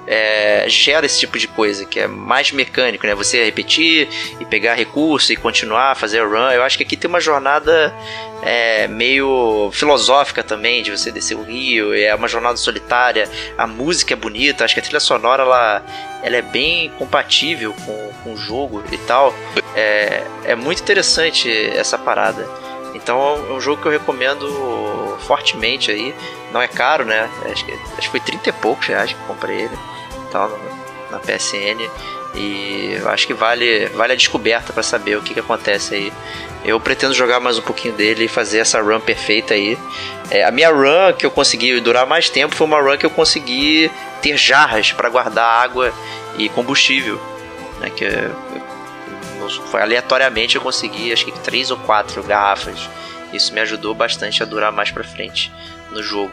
Speaker 4: é, gera esse tipo de coisa, que é mais mecânico, né? Você repetir e pegar recurso e continuar, fazer run. Eu acho que aqui tem uma jornada é, meio filosófica também, de você descer o rio, é uma jornada solitária, a música é bonita, acho que a trilha sonora ela, ela é bem compatível com, com o jogo e tal. É, é muito interessante essa parada. Então é um jogo que eu recomendo fortemente aí. Não é caro, né? Acho que, acho que foi 30 e poucos reais que comprei ele tal, na PSN. E acho que vale, vale a descoberta para saber o que, que acontece aí. Eu pretendo jogar mais um pouquinho dele e fazer essa run perfeita aí. É, a minha run que eu consegui durar mais tempo foi uma run que eu consegui ter jarras para guardar água e combustível. Né, que foi aleatoriamente eu consegui acho que três ou quatro garrafas. Isso me ajudou bastante a durar mais para frente no jogo.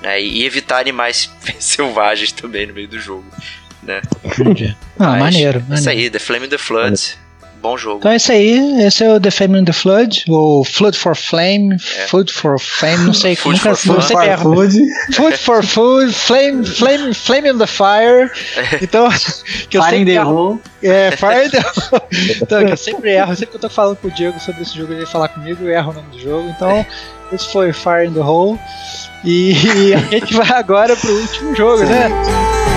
Speaker 4: Né, e evitar animais selvagens também no meio do jogo. Né?
Speaker 5: Entendi. Ah, Mas, maneiro, maneiro.
Speaker 4: Isso aí, The Flame in the Flood bom jogo.
Speaker 5: Então é isso aí, esse é o The Flame in the Flood, ou Flood for Flame, é. Food for Flame, não sei,
Speaker 4: food
Speaker 5: nunca
Speaker 4: for
Speaker 5: sei é
Speaker 7: food.
Speaker 5: food for Food, Flame, Flame, Flame in the Fire. Então,
Speaker 7: que eu fire in the Hole.
Speaker 5: É, Fire in the Hole. Então, que eu sempre erro, sempre que eu tô falando com o Diego sobre esse jogo, ele falar comigo, eu erro o nome do jogo. Então, esse foi Fire in the Hole. E a gente vai agora pro último jogo, Sim. né?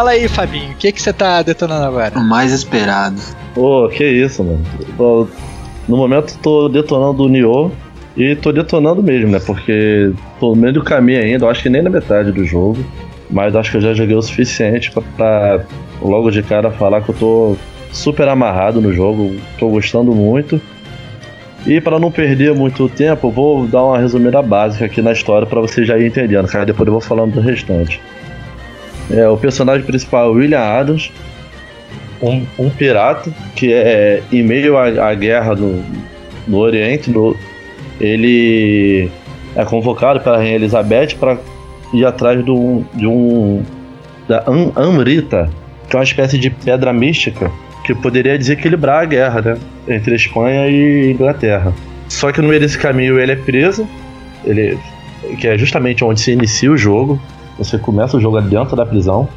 Speaker 5: Fala aí, Fabinho, o que que você tá detonando agora?
Speaker 7: O mais esperado.
Speaker 6: Pô, oh, que isso, mano. no momento tô detonando o Nioh e tô detonando mesmo, né? Porque tô no meio do caminho ainda, eu acho que nem na metade do jogo. Mas acho que eu já joguei o suficiente pra, pra logo de cara falar que eu tô super amarrado no jogo, tô gostando muito. E para não perder muito tempo, vou dar uma resumida básica aqui na história para vocês já irem entendendo, cara. Depois eu vou falando do restante. É, o personagem principal é William Adams, um, um pirata que é em meio à, à guerra no, no Oriente, no, ele é convocado pela Rainha Elizabeth para ir atrás um, de um da Am Amrita, que é uma espécie de pedra mística que poderia desequilibrar a guerra né, entre Espanha e Inglaterra. Só que no meio desse caminho ele é preso, ele, que é justamente onde se inicia o jogo. Você começa o jogo dentro da prisão.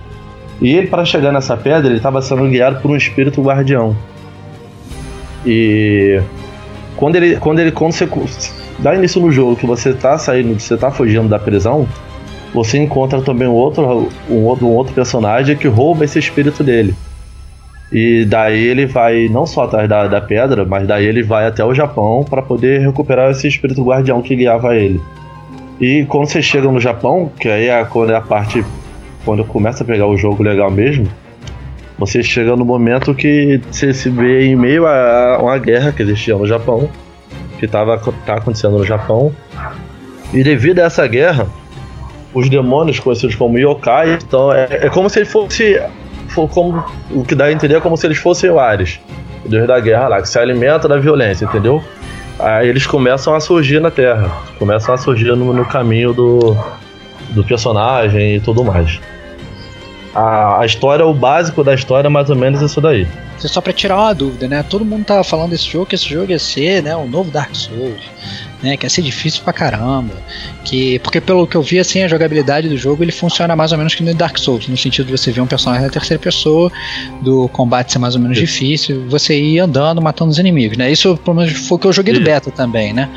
Speaker 6: E ele, para chegar nessa pedra, ele estava sendo guiado por um espírito guardião. E quando ele, quando ele, quando você dá início no jogo, que você está saindo, você está fugindo da prisão, você encontra também um outro, um outro, um outro personagem que rouba esse espírito dele. E daí ele vai não só atrás da, da pedra, mas daí ele vai até o Japão para poder recuperar esse espírito guardião que guiava ele. E quando você chega no Japão, que aí é quando é a parte quando começa a pegar o jogo legal mesmo, você chega no momento que você se vê em meio a uma guerra que existia no Japão, que tava, tá acontecendo no Japão. E devido a essa guerra, os demônios conhecidos como yokai, então é, é como se ele fosse, for como o que dá a entender é como se eles fossem o Ares, o deus da guerra lá, que se alimenta da violência, entendeu? Aí eles começam a surgir na Terra, começam a surgir no, no caminho do, do personagem e tudo mais. A, a história, o básico da história é mais ou menos isso daí.
Speaker 5: Só pra tirar uma dúvida, né? Todo mundo tava falando desse jogo que esse jogo ia ser, né, o novo Dark Souls né? Que ia ser difícil pra caramba. Que, porque pelo que eu vi, assim, a jogabilidade do jogo ele funciona mais ou menos que no Dark Souls, no sentido de você ver um personagem na terceira pessoa, do combate ser mais ou menos Isso. difícil, você ir andando, matando os inimigos, né? Isso pelo menos foi o que eu joguei Isso. do beta também, né?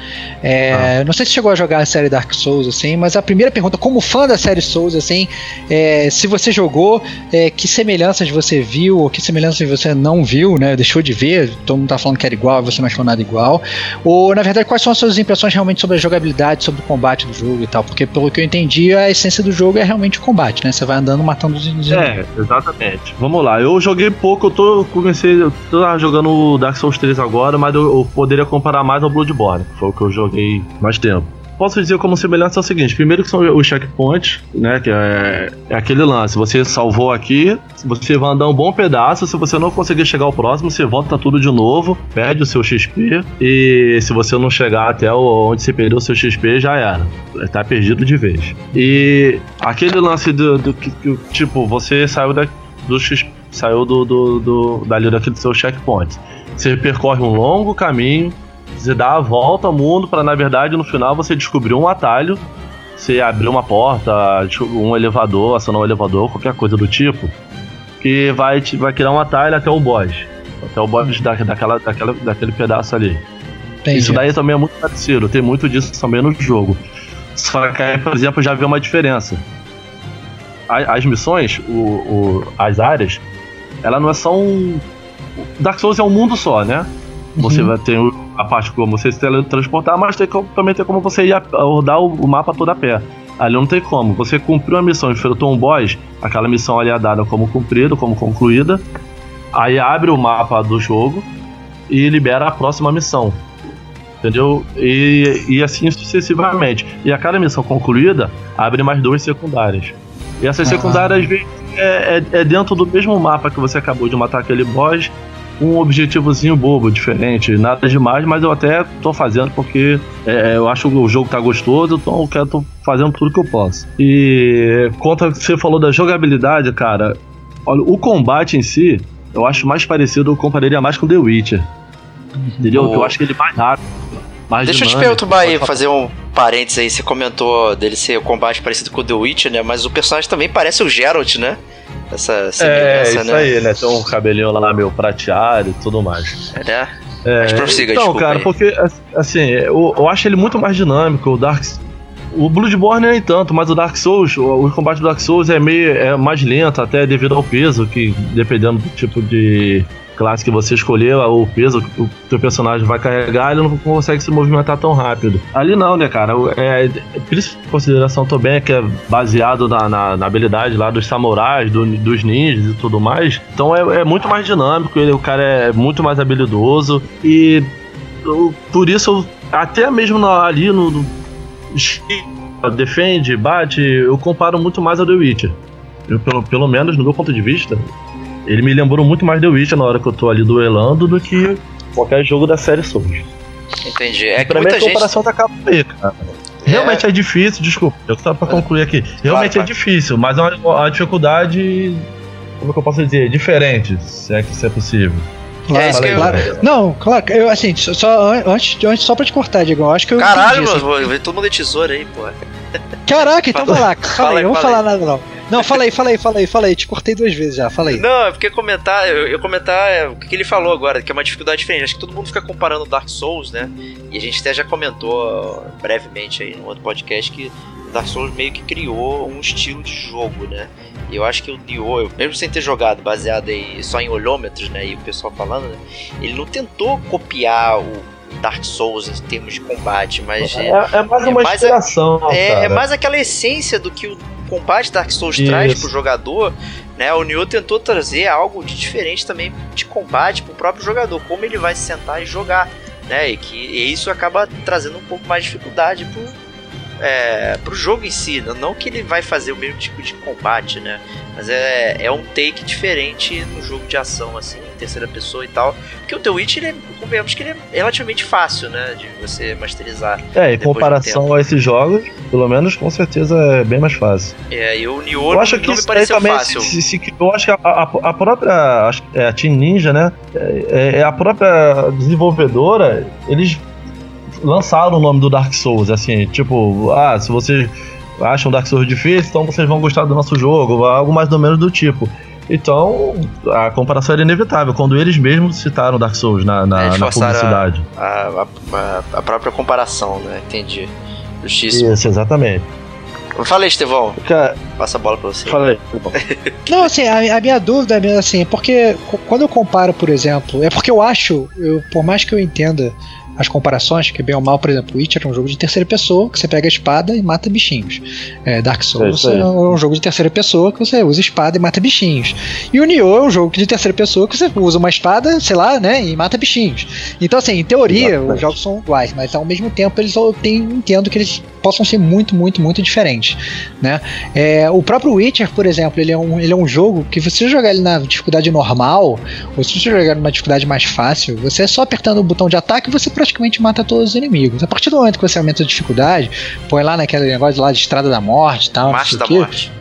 Speaker 5: É, ah. Não sei se chegou a jogar a série Dark Souls, assim, mas a primeira pergunta, como fã da série Souls, assim, é, se você jogou, é, que semelhanças você viu, ou que semelhanças você não viu, né? Deixou de ver, todo mundo tá falando que era igual, você não achou nada igual. Ou, na verdade, quais são as suas impressões realmente sobre a jogabilidade, sobre o combate do jogo e tal, porque pelo que eu entendi, a essência do jogo é realmente o combate, né? Você vai andando matando os inimigos.
Speaker 6: É, exatamente. Vamos lá, eu joguei pouco, eu tô comecei, eu tô jogando Dark Souls 3 agora, mas eu, eu poderia comparar mais ao Bloodborne, que foi o que eu joguei mais tempo posso dizer como semelhança é o seguinte: primeiro que são os checkpoints, né? Que é, é, aquele lance. Você salvou aqui, você vai andar um bom pedaço. Se você não conseguir chegar ao próximo, você volta tudo de novo, perde o seu XP. E se você não chegar até onde você perdeu o seu XP, já era. Tá perdido de vez. E aquele lance do, do, tipo, você saiu da, do X, saiu do, do, do dali daquele seu checkpoint. Você percorre um longo caminho você dá a volta ao mundo para na verdade no final você descobrir um atalho, você abrir uma porta, um elevador, acionar um elevador, qualquer coisa do tipo, que vai te, vai criar um atalho até o boss, até o boss da, daquela, daquela, daquele pedaço ali. Entendi. Isso daí também é muito parecido, tem muito disso também no jogo. Só que aí, por exemplo, já vê uma diferença. As, as missões, o, o, as áreas, ela não é só um. Dark Souls é um mundo só, né? Você uhum. vai ter a parte como você se teletransportar, mas tem como, também tem como você ir a, rodar o, o, mapa todo a pé. Ali não tem como. Você cumpriu a missão, enfrentou um boss, aquela missão ali é dada como cumprida, como concluída. Aí abre o mapa do jogo e libera a próxima missão. Entendeu? E, e assim sucessivamente. E a cada missão concluída, abre mais duas secundárias. E essas secundárias é, é, é dentro do mesmo mapa que você acabou de matar aquele boss um objetivozinho bobo, diferente, nada demais, mas eu até tô fazendo porque é, eu acho que o jogo tá gostoso, então eu quero tô fazendo tudo que eu posso. E quanto a que você falou da jogabilidade, cara, olha, o combate em si, eu acho mais parecido, eu compararia mais com The Witcher. Entendeu? Oh. Eu acho que ele é mais rápido. Mais
Speaker 4: Deixa dinâmico, eu te perturbar aí, fazer um parênteses aí. Você comentou dele ser o combate parecido com o The Witcher, né? Mas o personagem também parece o Geralt, né? Essa
Speaker 6: semelhança, é, isso né? aí, né? Tem um cabelinho lá meio prateado e tudo mais.
Speaker 4: É, né? É, Mas prossiga,
Speaker 6: Então, cara, aí. porque, assim, eu, eu acho ele muito mais dinâmico. O Dark o Bloodborne nem tanto, mas o Dark Souls, o, o, combate do Dark Souls é meio é mais lento, até devido ao peso, que dependendo do tipo de classe que você escolher, o peso que o teu personagem vai carregar, ele não consegue se movimentar tão rápido. Ali não, né, cara? É, por isso, consideração também que é baseado na, na, na habilidade lá dos samurais, do, dos ninjas e tudo mais. Então é, é muito mais dinâmico, ele, o cara é muito mais habilidoso e eu, por isso, até mesmo na, ali no, no defende, bate, eu comparo muito mais ao The Witcher. Eu, pelo, pelo menos no meu ponto de vista, ele me lembrou muito mais The Witcher na hora que eu tô ali duelando do que qualquer jogo da série Souls.
Speaker 4: Entendi. É
Speaker 6: que pra mim a comparação gente... tá aí, cara. É. Realmente é... é difícil, desculpa, eu só pra concluir aqui. Realmente claro, é difícil, mas é uma, uma dificuldade, como é que eu posso dizer, diferente, se é que isso é possível.
Speaker 5: É, isso que eu... claro. Não, claro, eu assim, só antes, antes só pra te cortar, Diego, eu acho que eu
Speaker 4: Caralho, mano, vou ver todo mundo de tesoura aí, pô.
Speaker 5: Caraca, então vai lá, fala aí, não vou falar nada não. Não, fala aí, fala aí, fala aí, fala aí. Te cortei duas vezes já, fala aí.
Speaker 4: Não, é porque comentar, eu, eu comentar é, o que ele falou agora, que é uma dificuldade diferente. Acho que todo mundo fica comparando Dark Souls, né? E a gente até já comentou brevemente aí no outro podcast que Dark Souls meio que criou um estilo de jogo, né? E eu acho que o Dio, mesmo sem ter jogado baseado aí só em olhômetros, né? E o pessoal falando, né? Ele não tentou copiar o Dark Souls em termos de combate, mas
Speaker 6: é, é, é mais uma mais inspiração.
Speaker 4: A, é, é, mais aquela essência do que o combate Dark Souls Isso. traz pro jogador, né? O Nioh tentou trazer algo de diferente também de combate pro próprio jogador, como ele vai se sentar e jogar, né? E que e isso acaba trazendo um pouco mais de dificuldade pro, é, pro jogo em si. Não que ele vai fazer o mesmo tipo de combate, né? Mas é, é um take diferente no jogo de ação, assim, em terceira pessoa e tal. Porque o The Witch, ele, convenhamos que ele é relativamente fácil, né? De você masterizar.
Speaker 6: É, em comparação a esses jogos, pelo menos com certeza é bem mais fácil.
Speaker 4: É, e o Nioh
Speaker 6: eu acho que
Speaker 4: não me pareceu
Speaker 6: também
Speaker 4: fácil.
Speaker 6: Se, se, se, eu acho que a, a, a própria acho, é, a Team Ninja, né? É, é, a própria desenvolvedora, eles lançaram o nome do Dark Souls, assim, tipo, ah, se você acham Dark Souls difícil, então vocês vão gostar do nosso jogo, algo mais ou menos do tipo. Então, a comparação era inevitável, quando eles mesmos citaram Dark Souls na, na, na publicidade.
Speaker 4: A, a, a, própria comparação, né? Entendi. Justíssimo.
Speaker 6: Isso, exatamente.
Speaker 4: Falei, Estevão.
Speaker 6: Cara,
Speaker 4: Passa a bola pra você.
Speaker 6: Falei.
Speaker 5: Não, assim, a, a, minha dúvida é assim, porque quando eu comparo, por exemplo, é porque eu acho, eu, por mais que eu entenda as comparações, que bem ou mal, por exemplo, Witcher é um jogo de terceira pessoa, que você pega a espada e mata bichinhos. É, Dark Souls é, é, um jogo de terceira pessoa que você usa espada e mata bichinhos. E o Nioh é um jogo de terceira pessoa que você usa uma espada, sei lá, né, e mata bichinhos. Então, assim, em teoria, Exatamente. os jogos são iguais, mas ao mesmo tempo eles tenho, entendo que eles possam ser muito, muito, muito diferentes, né? É, o próprio Witcher, por exemplo, ele é, um, ele é um jogo que você jogar ele na dificuldade normal, ou se você jogar numa dificuldade mais fácil, você é só apertando o botão de ataque e você praticamente mata todos os inimigos. A partir do momento que você aumenta a dificuldade, põe lá naquele negócio lá de Estrada da Morte e tal.
Speaker 4: Marcha da Morte.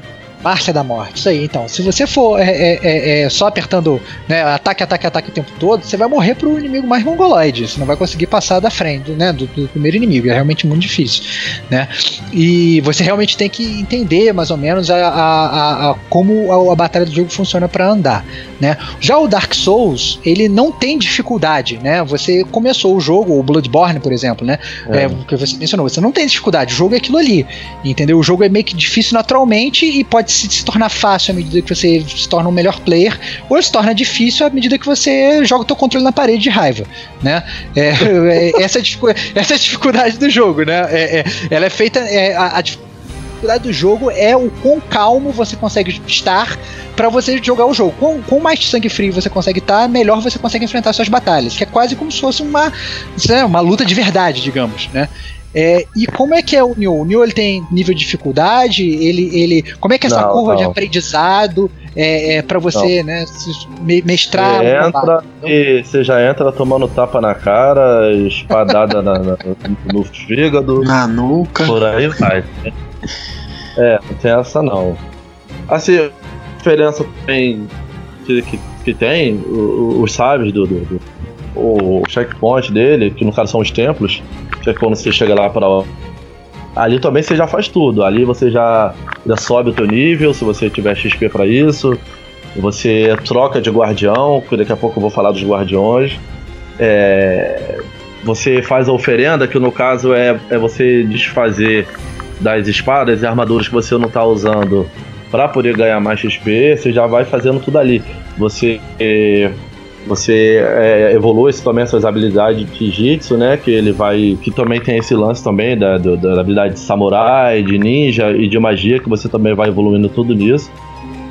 Speaker 5: Marcha da Morte, isso aí. Então, se você for é, é, é, é, só apertando né, ataque, ataque, ataque o tempo todo, você vai morrer pro inimigo mais mongoloide. Você não vai conseguir passar da frente, né, do, do, primeiro inimigo. É realmente muito difícil, né? E você realmente tem que entender mais ou menos a, a, a como a, a, batalha do jogo funciona para andar, né? Já o Dark Souls, ele não tem dificuldade, né? Você começou o jogo, o Bloodborne, por exemplo, né? É. que você mencionou, você não tem dificuldade. O jogo é aquilo ali, entendeu? O jogo é meio que difícil naturalmente e pode se, se tornar fácil à medida que você se torna um melhor player, ou se torna difícil à medida que você joga o teu controle na parede de raiva, né? É, é, essa, é essa é a dificuldade do jogo, né? É, é, ela é feita. É, a, a dificuldade do jogo é o quão calmo você consegue estar para você jogar o jogo. Com, mais sangue frio você consegue estar, melhor você consegue enfrentar suas batalhas. Que é quase como se fosse uma, né, uma luta de verdade, digamos, né? É, e como é que é o Nioh? O Nioh ele tem nível de dificuldade? Ele, ele, como é que é essa não, curva não. de aprendizado é, é para você, não. né, mestrar?
Speaker 6: Você entra e você já entra tomando tapa na cara, espadada na, na, no fígado,
Speaker 7: na nuca,
Speaker 6: por aí vai. É, não tem essa não. Assim, a diferença também que, que, que tem, os sábios do, do, do o checkpoint dele, que no caso são os templos, que é quando você chega lá para Ali também você já faz tudo. Ali você já, já sobe o teu nível, se você tiver XP para isso. Você troca de guardião, que daqui a pouco eu vou falar dos guardiões. É, você faz a oferenda, que no caso é, é você desfazer das espadas e armaduras que você não está usando para poder ganhar mais XP. Você já vai fazendo tudo ali. Você você é, evolui também as suas habilidades de Jitsu, né? Que ele vai. Que também tem esse lance também da, do, da habilidade de samurai, de ninja e de magia, que você também vai evoluindo tudo nisso.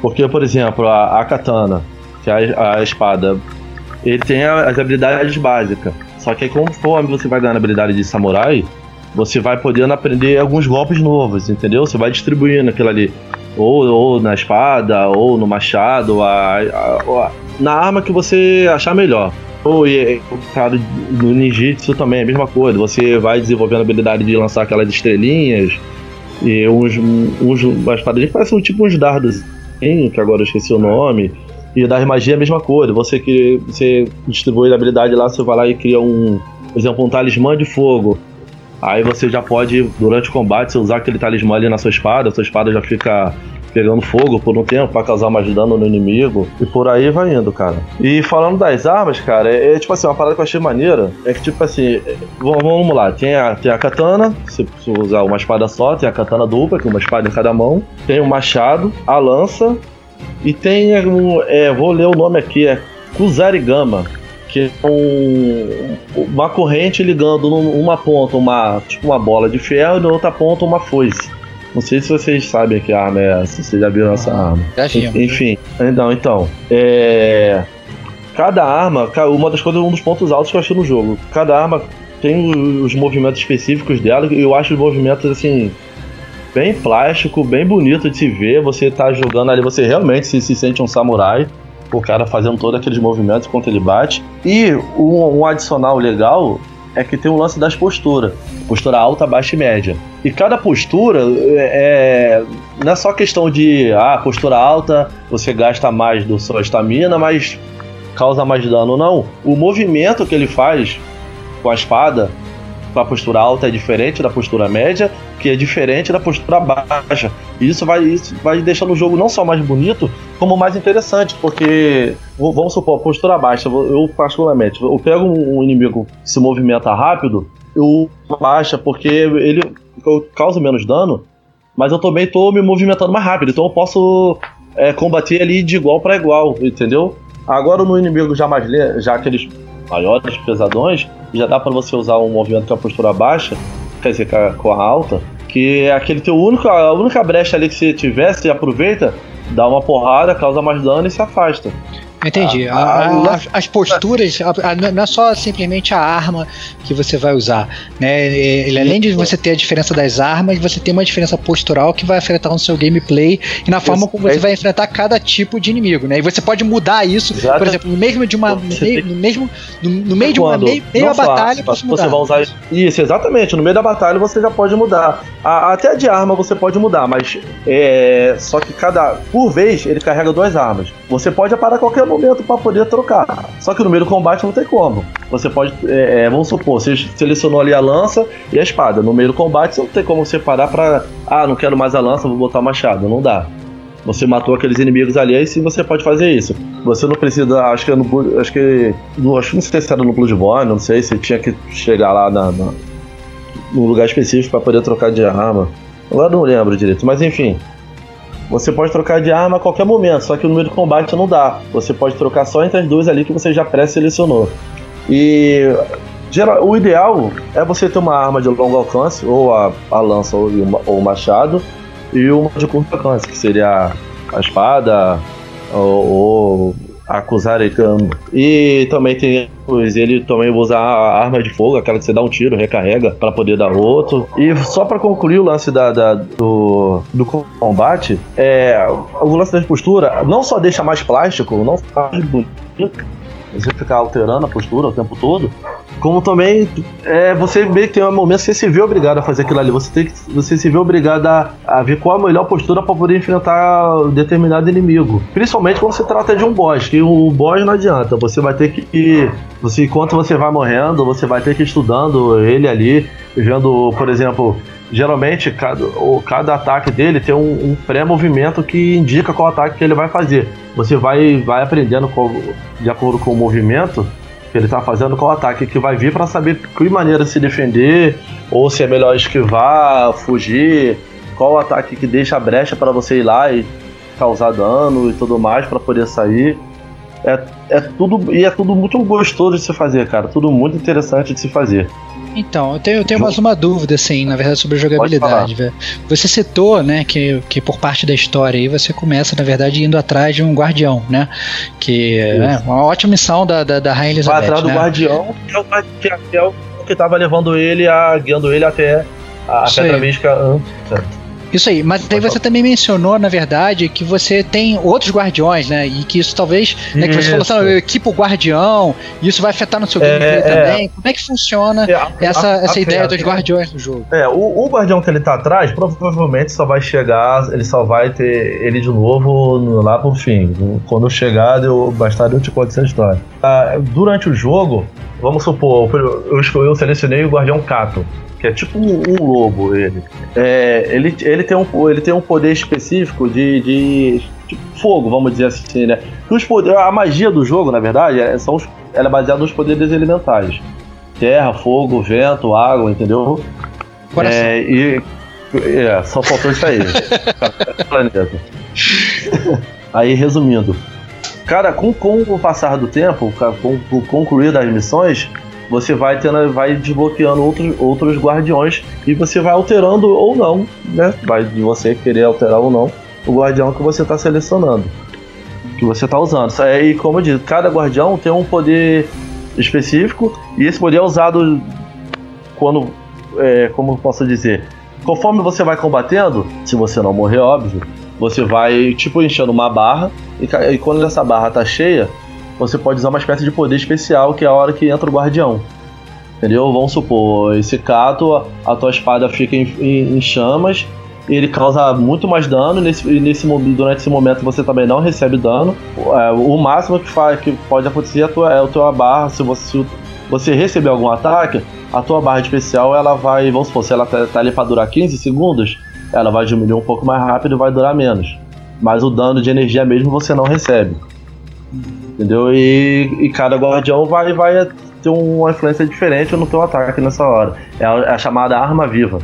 Speaker 6: Porque, por exemplo, a, a katana, que é a, a espada, ele tem as habilidades básicas. Só que conforme você vai ganhando habilidade de samurai, você vai podendo aprender alguns golpes novos, entendeu? Você vai distribuindo aquilo ali. Ou, ou na espada, ou no machado, a, a, a na arma que você achar melhor. Ou e, cara, no ninjitsu também é a mesma coisa. Você vai desenvolvendo a habilidade de lançar aquelas estrelinhas e uns, uns umas espadinhas que parecem tipo uns dardos, que agora eu esqueci o nome. E das magia é a mesma coisa. Você que você distribui a habilidade lá, você vai lá e cria um, por exemplo, um talismã de fogo. Aí você já pode, durante o combate, você usar aquele talismã ali na sua espada, sua espada já fica pegando fogo por um tempo para causar mais dano no inimigo. E por aí vai indo, cara. E falando das armas, cara, é, é tipo assim, uma parada que eu achei maneira. É que, tipo assim, é, vamos, lá, tem a, tem a katana, se usar uma espada só, tem a katana dupla, que é uma espada em cada mão. Tem o machado, a lança. E tem um. É, vou ler o nome aqui, é Kusarigama que é um, uma corrente ligando numa ponta uma tipo uma bola de ferro e na outra ponta uma foice. Não sei se vocês sabem que arma é essa, vocês já viram essa ah, arma.
Speaker 5: Já vimos.
Speaker 6: Enfim, então, então. É. Cada arma, uma das coisas, um dos pontos altos que eu achei no jogo. Cada arma tem os movimentos específicos dela, e eu acho os movimentos assim. Bem plástico, bem bonito de se ver. Você tá jogando ali, você realmente se, se sente um samurai o cara fazendo todos aqueles movimentos enquanto ele bate. E um, um adicional legal é que tem o lance das posturas. Postura alta, baixa e média. E cada postura é, não é só questão de ah, postura alta, você gasta mais do sua estamina, mas causa mais dano. Não. O movimento que ele faz com a espada a postura alta é diferente da postura média, que é diferente da postura baixa. E isso vai, isso vai deixando o jogo não só mais bonito, como mais interessante, porque vamos supor, postura baixa, eu particularmente, eu pego um inimigo que se movimenta rápido, eu baixa porque ele causa menos dano, mas eu também estou me movimentando mais rápido, então eu posso é, combater ali de igual para igual, entendeu? Agora no inimigo já mais já aqueles maiores pesadões, já dá para você usar um movimento com a postura baixa, quer dizer, com a alta, que é aquele teu único, a única brecha ali que você você aproveita, dá uma porrada, causa mais dano e se afasta.
Speaker 5: Entendi. A, a, a, as posturas, não é só simplesmente a arma que você vai usar. Né? Ele, além de você ter a diferença das armas, você tem uma diferença postural que vai afetar no seu gameplay e na forma como você vai enfrentar cada tipo de inimigo. Né? E você pode mudar isso, Exato. por exemplo, no mesmo de uma. No meio, no mesmo, no, no meio de uma meio, meio a batalha,
Speaker 6: você, você vai usar isso. Isso, exatamente. No meio da batalha você já pode mudar. até de arma você pode mudar, mas é, só que cada. Por vez ele carrega duas armas. Você pode aparar qualquer momento para poder trocar. Só que no meio do combate não tem como. Você pode, é, é, vamos supor, você selecionou ali a lança e a espada. No meio do combate você não tem como separar para, ah, não quero mais a lança, vou botar o machado. Não dá. Você matou aqueles inimigos ali, aí sim você pode fazer isso. Você não precisa, acho que é no, acho que, no, acho que não sei se era no Bloodborne, não sei se tinha que chegar lá na, na num lugar específico para poder trocar de arma. Agora não lembro direito, mas enfim. Você pode trocar de arma a qualquer momento, só que no meio do combate não dá. Você pode trocar só entre as duas ali que você já pré-selecionou. E geral, o ideal é você ter uma arma de longo alcance, ou a, a lança ou, ou o machado, e uma de curto alcance, que seria a espada ou, ou acusar E também tem ele também usa a arma de fogo, aquela que você dá um tiro, recarrega para poder dar outro. E só para concluir o lance da, da, do, do combate, é, o lance da postura não só deixa mais plástico, não faz bonito, você ficar alterando a postura o tempo todo, como também é, você meio que tem um momento que você se vê obrigado a fazer aquilo ali. Você, tem que, você se vê obrigado a, a ver qual a melhor postura para poder enfrentar determinado inimigo. Principalmente quando se trata de um boss, que o boss não adianta. Você vai ter que. Você, enquanto você vai morrendo, você vai ter que ir estudando ele ali, vendo, por exemplo, geralmente cada, cada ataque dele tem um, um pré-movimento que indica qual ataque que ele vai fazer. Você vai, vai aprendendo qual, de acordo com o movimento que ele está fazendo, qual ataque que vai vir para saber que maneira se defender, ou se é melhor esquivar, fugir, qual ataque que deixa a brecha para você ir lá e causar dano e tudo mais para poder sair. É, é tudo e é tudo muito gostoso de se fazer, cara. Tudo muito interessante de se fazer.
Speaker 5: Então, eu tenho, eu tenho mais uma dúvida, assim, na verdade, sobre a jogabilidade. Você citou, né, que, que por parte da história aí você começa, na verdade, indo atrás de um guardião, né? Que é né, uma ótima missão da, da, da Rainha Elizabeth.
Speaker 6: Vai atrás do
Speaker 5: né?
Speaker 6: guardião, que é o, que é o que tava levando ele, a, guiando ele até a Pedra Mística.
Speaker 5: Isso aí, mas daí você também mencionou, na verdade, que você tem outros guardiões, né? E que isso talvez, né, que você falou assim, eu equipo guardião, e isso vai afetar no seu é, gameplay é, também. Como é que funciona é, a, essa, a, essa a, ideia dos guardiões no jogo?
Speaker 6: É, o, o, guardião que ele tá atrás, provavelmente só vai chegar, ele só vai ter ele de novo lá pro fim. Quando chegar, eu, bastardo eu te conto essa história. Ah, durante o jogo, vamos supor, eu, eu, eu selecionei o guardião Cato que é tipo um, um lobo ele. É, ele, ele, tem um, ele tem um poder específico de, de, fogo, vamos dizer assim, né? os poder, a magia do jogo, na verdade, é, são os, ela é baseada nos poderes elementares. Terra, fogo, vento, água, entendeu?
Speaker 5: Coração.
Speaker 6: É, e, é, só faltou isso aí. planeta. aí, resumindo. Cara, com, com o passar do tempo, com, com o concluir das missões, você vai tendo, vai desbloqueando outros, outros guardiões e você vai alterando ou não, né? Vai de você querer alterar ou não o guardião que você está selecionando, que você está usando. E como eu disse, cada guardião tem um poder específico e esse poder é usado quando. É, como posso dizer? Conforme você vai combatendo, se você não morrer, óbvio, você vai, tipo, enchendo uma barra, e, e quando essa barra tá cheia, você pode usar uma espécie de poder especial, que é a hora que entra o guardião. Entendeu? Vamos supor, esse cato, a tua espada fica em, em, em chamas, ele causa muito mais dano, e nesse, nesse, durante esse momento você também não recebe dano. É, o máximo que, faz, que pode acontecer é a tua, é a tua barra, se você, se você receber algum ataque, a tua barra especial ela vai, vamos supor, se ela tá, tá ali para durar 15 segundos, ela vai diminuir um pouco mais rápido e vai durar menos. Mas o dano de energia mesmo você não recebe. Entendeu? E, e cada guardião vai, vai ter uma influência diferente no teu ataque nessa hora. É a, é a chamada arma viva.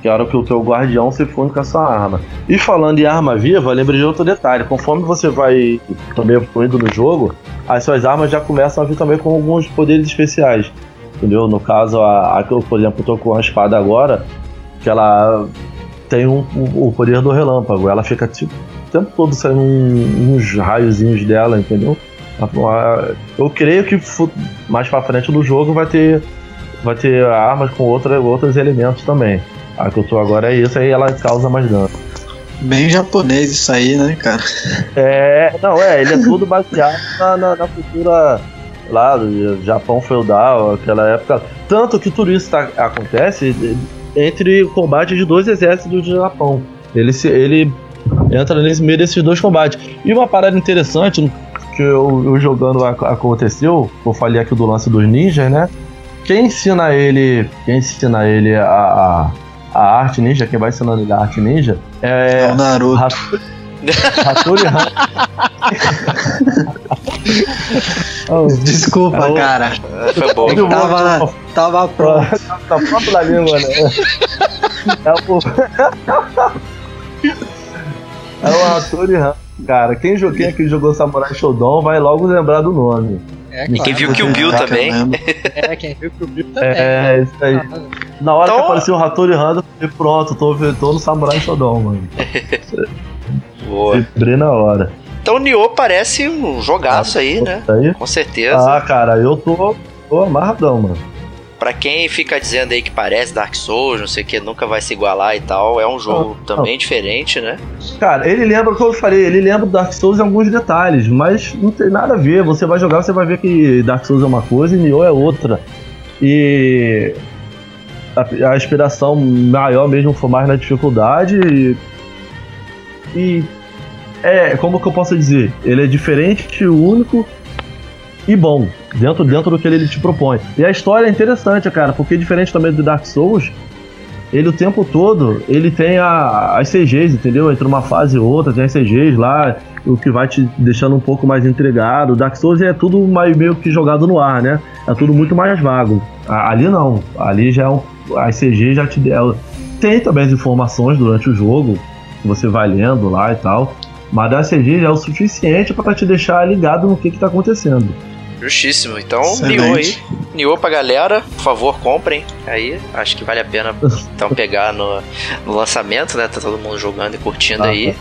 Speaker 6: Que é a hora que o teu guardião se funde com a sua arma. E falando em arma viva, lembrei de outro detalhe. Conforme você vai também evoluindo no jogo, as suas armas já começam a vir também com alguns poderes especiais. Entendeu? No caso, a, a eu, por exemplo, tô com a espada agora, que ela tem um, um, o poder do relâmpago. Ela fica tipo, o tempo todo saindo um, uns raiozinhos dela, entendeu? Eu creio que mais para frente no jogo vai ter vai ter armas com outra, outros elementos também. A que eu tô agora é isso, aí ela causa mais dano.
Speaker 7: Bem japonês isso aí, né, cara?
Speaker 6: É, não, é, ele é tudo baseado na, na, na cultura lá do Japão feudal, aquela época. Tanto que tudo isso tá, acontece entre o combate de dois exércitos do Japão. Ele, se, ele entra nesse meio desses dois combates. E uma parada interessante que eu, eu jogando aconteceu, eu falei aqui do lance dos ninjas, né? Quem ensina ele, quem ensina ele a, a, a arte ninja, quem vai ensinando ele a arte ninja é,
Speaker 7: é o Naruto.
Speaker 6: Hattori
Speaker 7: oh, Desculpa, oh, cara.
Speaker 4: Foi bom.
Speaker 7: Eu tava, tava pronto.
Speaker 6: tá pronto na língua, né? É o... é o Hattori Cara, quem, jogou, quem aqui jogou Samurai Shodown vai logo lembrar do nome.
Speaker 4: É, claro. E quem viu que o Bill também.
Speaker 5: É, quem viu que o Bill também.
Speaker 6: É, isso aí. Na hora então... que apareceu o Hattori Handa, eu falei, pronto, tô, tô no Samurai Shodown, mano.
Speaker 4: Boa.
Speaker 6: Vibrei na hora.
Speaker 4: Então o Nioh parece um jogaço ah, aí, né? Aí? Com certeza.
Speaker 6: Ah, cara, eu tô, tô amarradão, mano.
Speaker 4: Pra quem fica dizendo aí que parece Dark Souls, não sei o que, nunca vai se igualar e tal, é um jogo não, também não. diferente, né?
Speaker 6: Cara, ele lembra, como eu falei, ele lembra Dark Souls em alguns detalhes, mas não tem nada a ver. Você vai jogar, você vai ver que Dark Souls é uma coisa e Nioh é outra. E a, a inspiração maior mesmo foi mais na dificuldade e, e é, como que eu posso dizer? Ele é diferente, único e bom, dentro, dentro do que ele te propõe. E a história é interessante, cara, porque diferente também do Dark Souls, ele o tempo todo, ele tem a, as CGs, entendeu? Entre uma fase e outra, tem as CGs lá, o que vai te deixando um pouco mais intrigado. Dark Souls é tudo mais, meio que jogado no ar, né? É tudo muito mais vago. Ali não, ali já é um, as CGs já te deram. Tem também as informações durante o jogo, você vai lendo lá e tal. Mas a CG já é o suficiente para te deixar ligado no que, está acontecendo.
Speaker 4: Justíssimo. Então, Nioh aí. Nioh pra galera, por favor, comprem. Aí, acho que vale a pena então pegar no, no lançamento, né? Tá todo mundo jogando e curtindo ah, aí. Tá.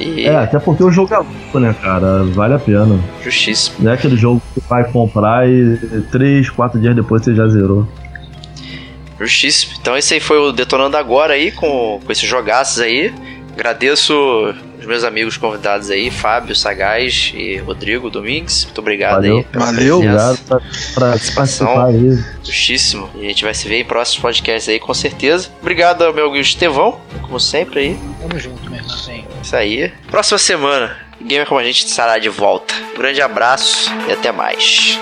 Speaker 6: E... É, até porque o jogo é louco, né, cara? Vale a pena.
Speaker 4: Justíssimo.
Speaker 6: Não é aquele jogo que vai comprar e 3, 4 dias depois você já zerou.
Speaker 4: Justíssimo. Então esse aí foi o Detonando Agora aí, com, com esses jogaços aí. Agradeço meus amigos convidados aí, Fábio Sagaz e Rodrigo Domingues. Muito obrigado
Speaker 6: valeu,
Speaker 4: aí.
Speaker 6: Valeu, obrigado pra, pra participar aí.
Speaker 4: Justíssimo. E a gente vai se ver em próximos podcasts aí, com certeza. Obrigado ao meu amigo Estevão, como sempre aí.
Speaker 5: Tamo junto, meu irmãozinho.
Speaker 4: Isso aí. Próxima semana, Gamer Como a Gente estará de volta. Um grande abraço e até mais.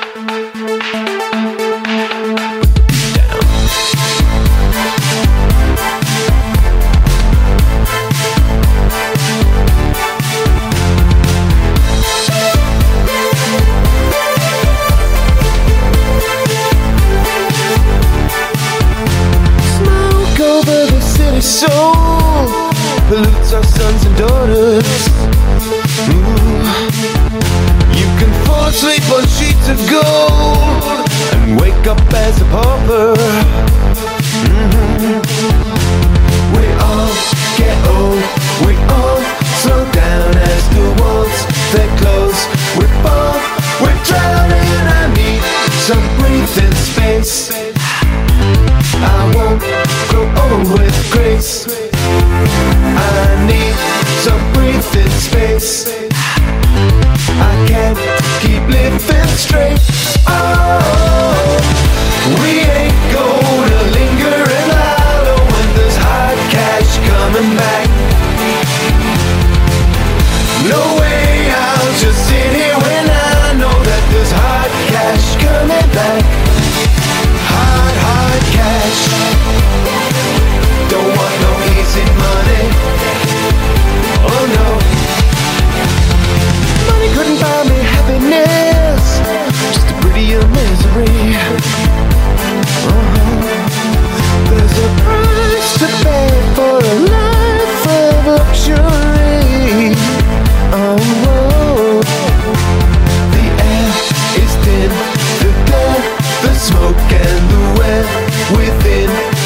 Speaker 4: Soul pollutes our sons and daughters. You can fall asleep on sheets of gold and wake up as a pauper. Mm-hmm. We all get old, we all slow down as the walls they close. We fall, we're drowning, I need some breathing space
Speaker 2: space. I need to breathe in space. I can't keep living straight. Oh, we ain't gonna linger and hour when there's hard cash coming back.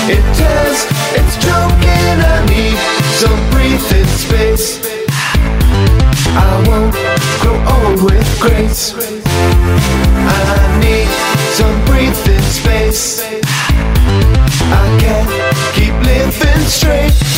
Speaker 2: It tears, it's choking, I need some breathing space. I won't grow old with grace. I need some breathing space. I can't keep living straight.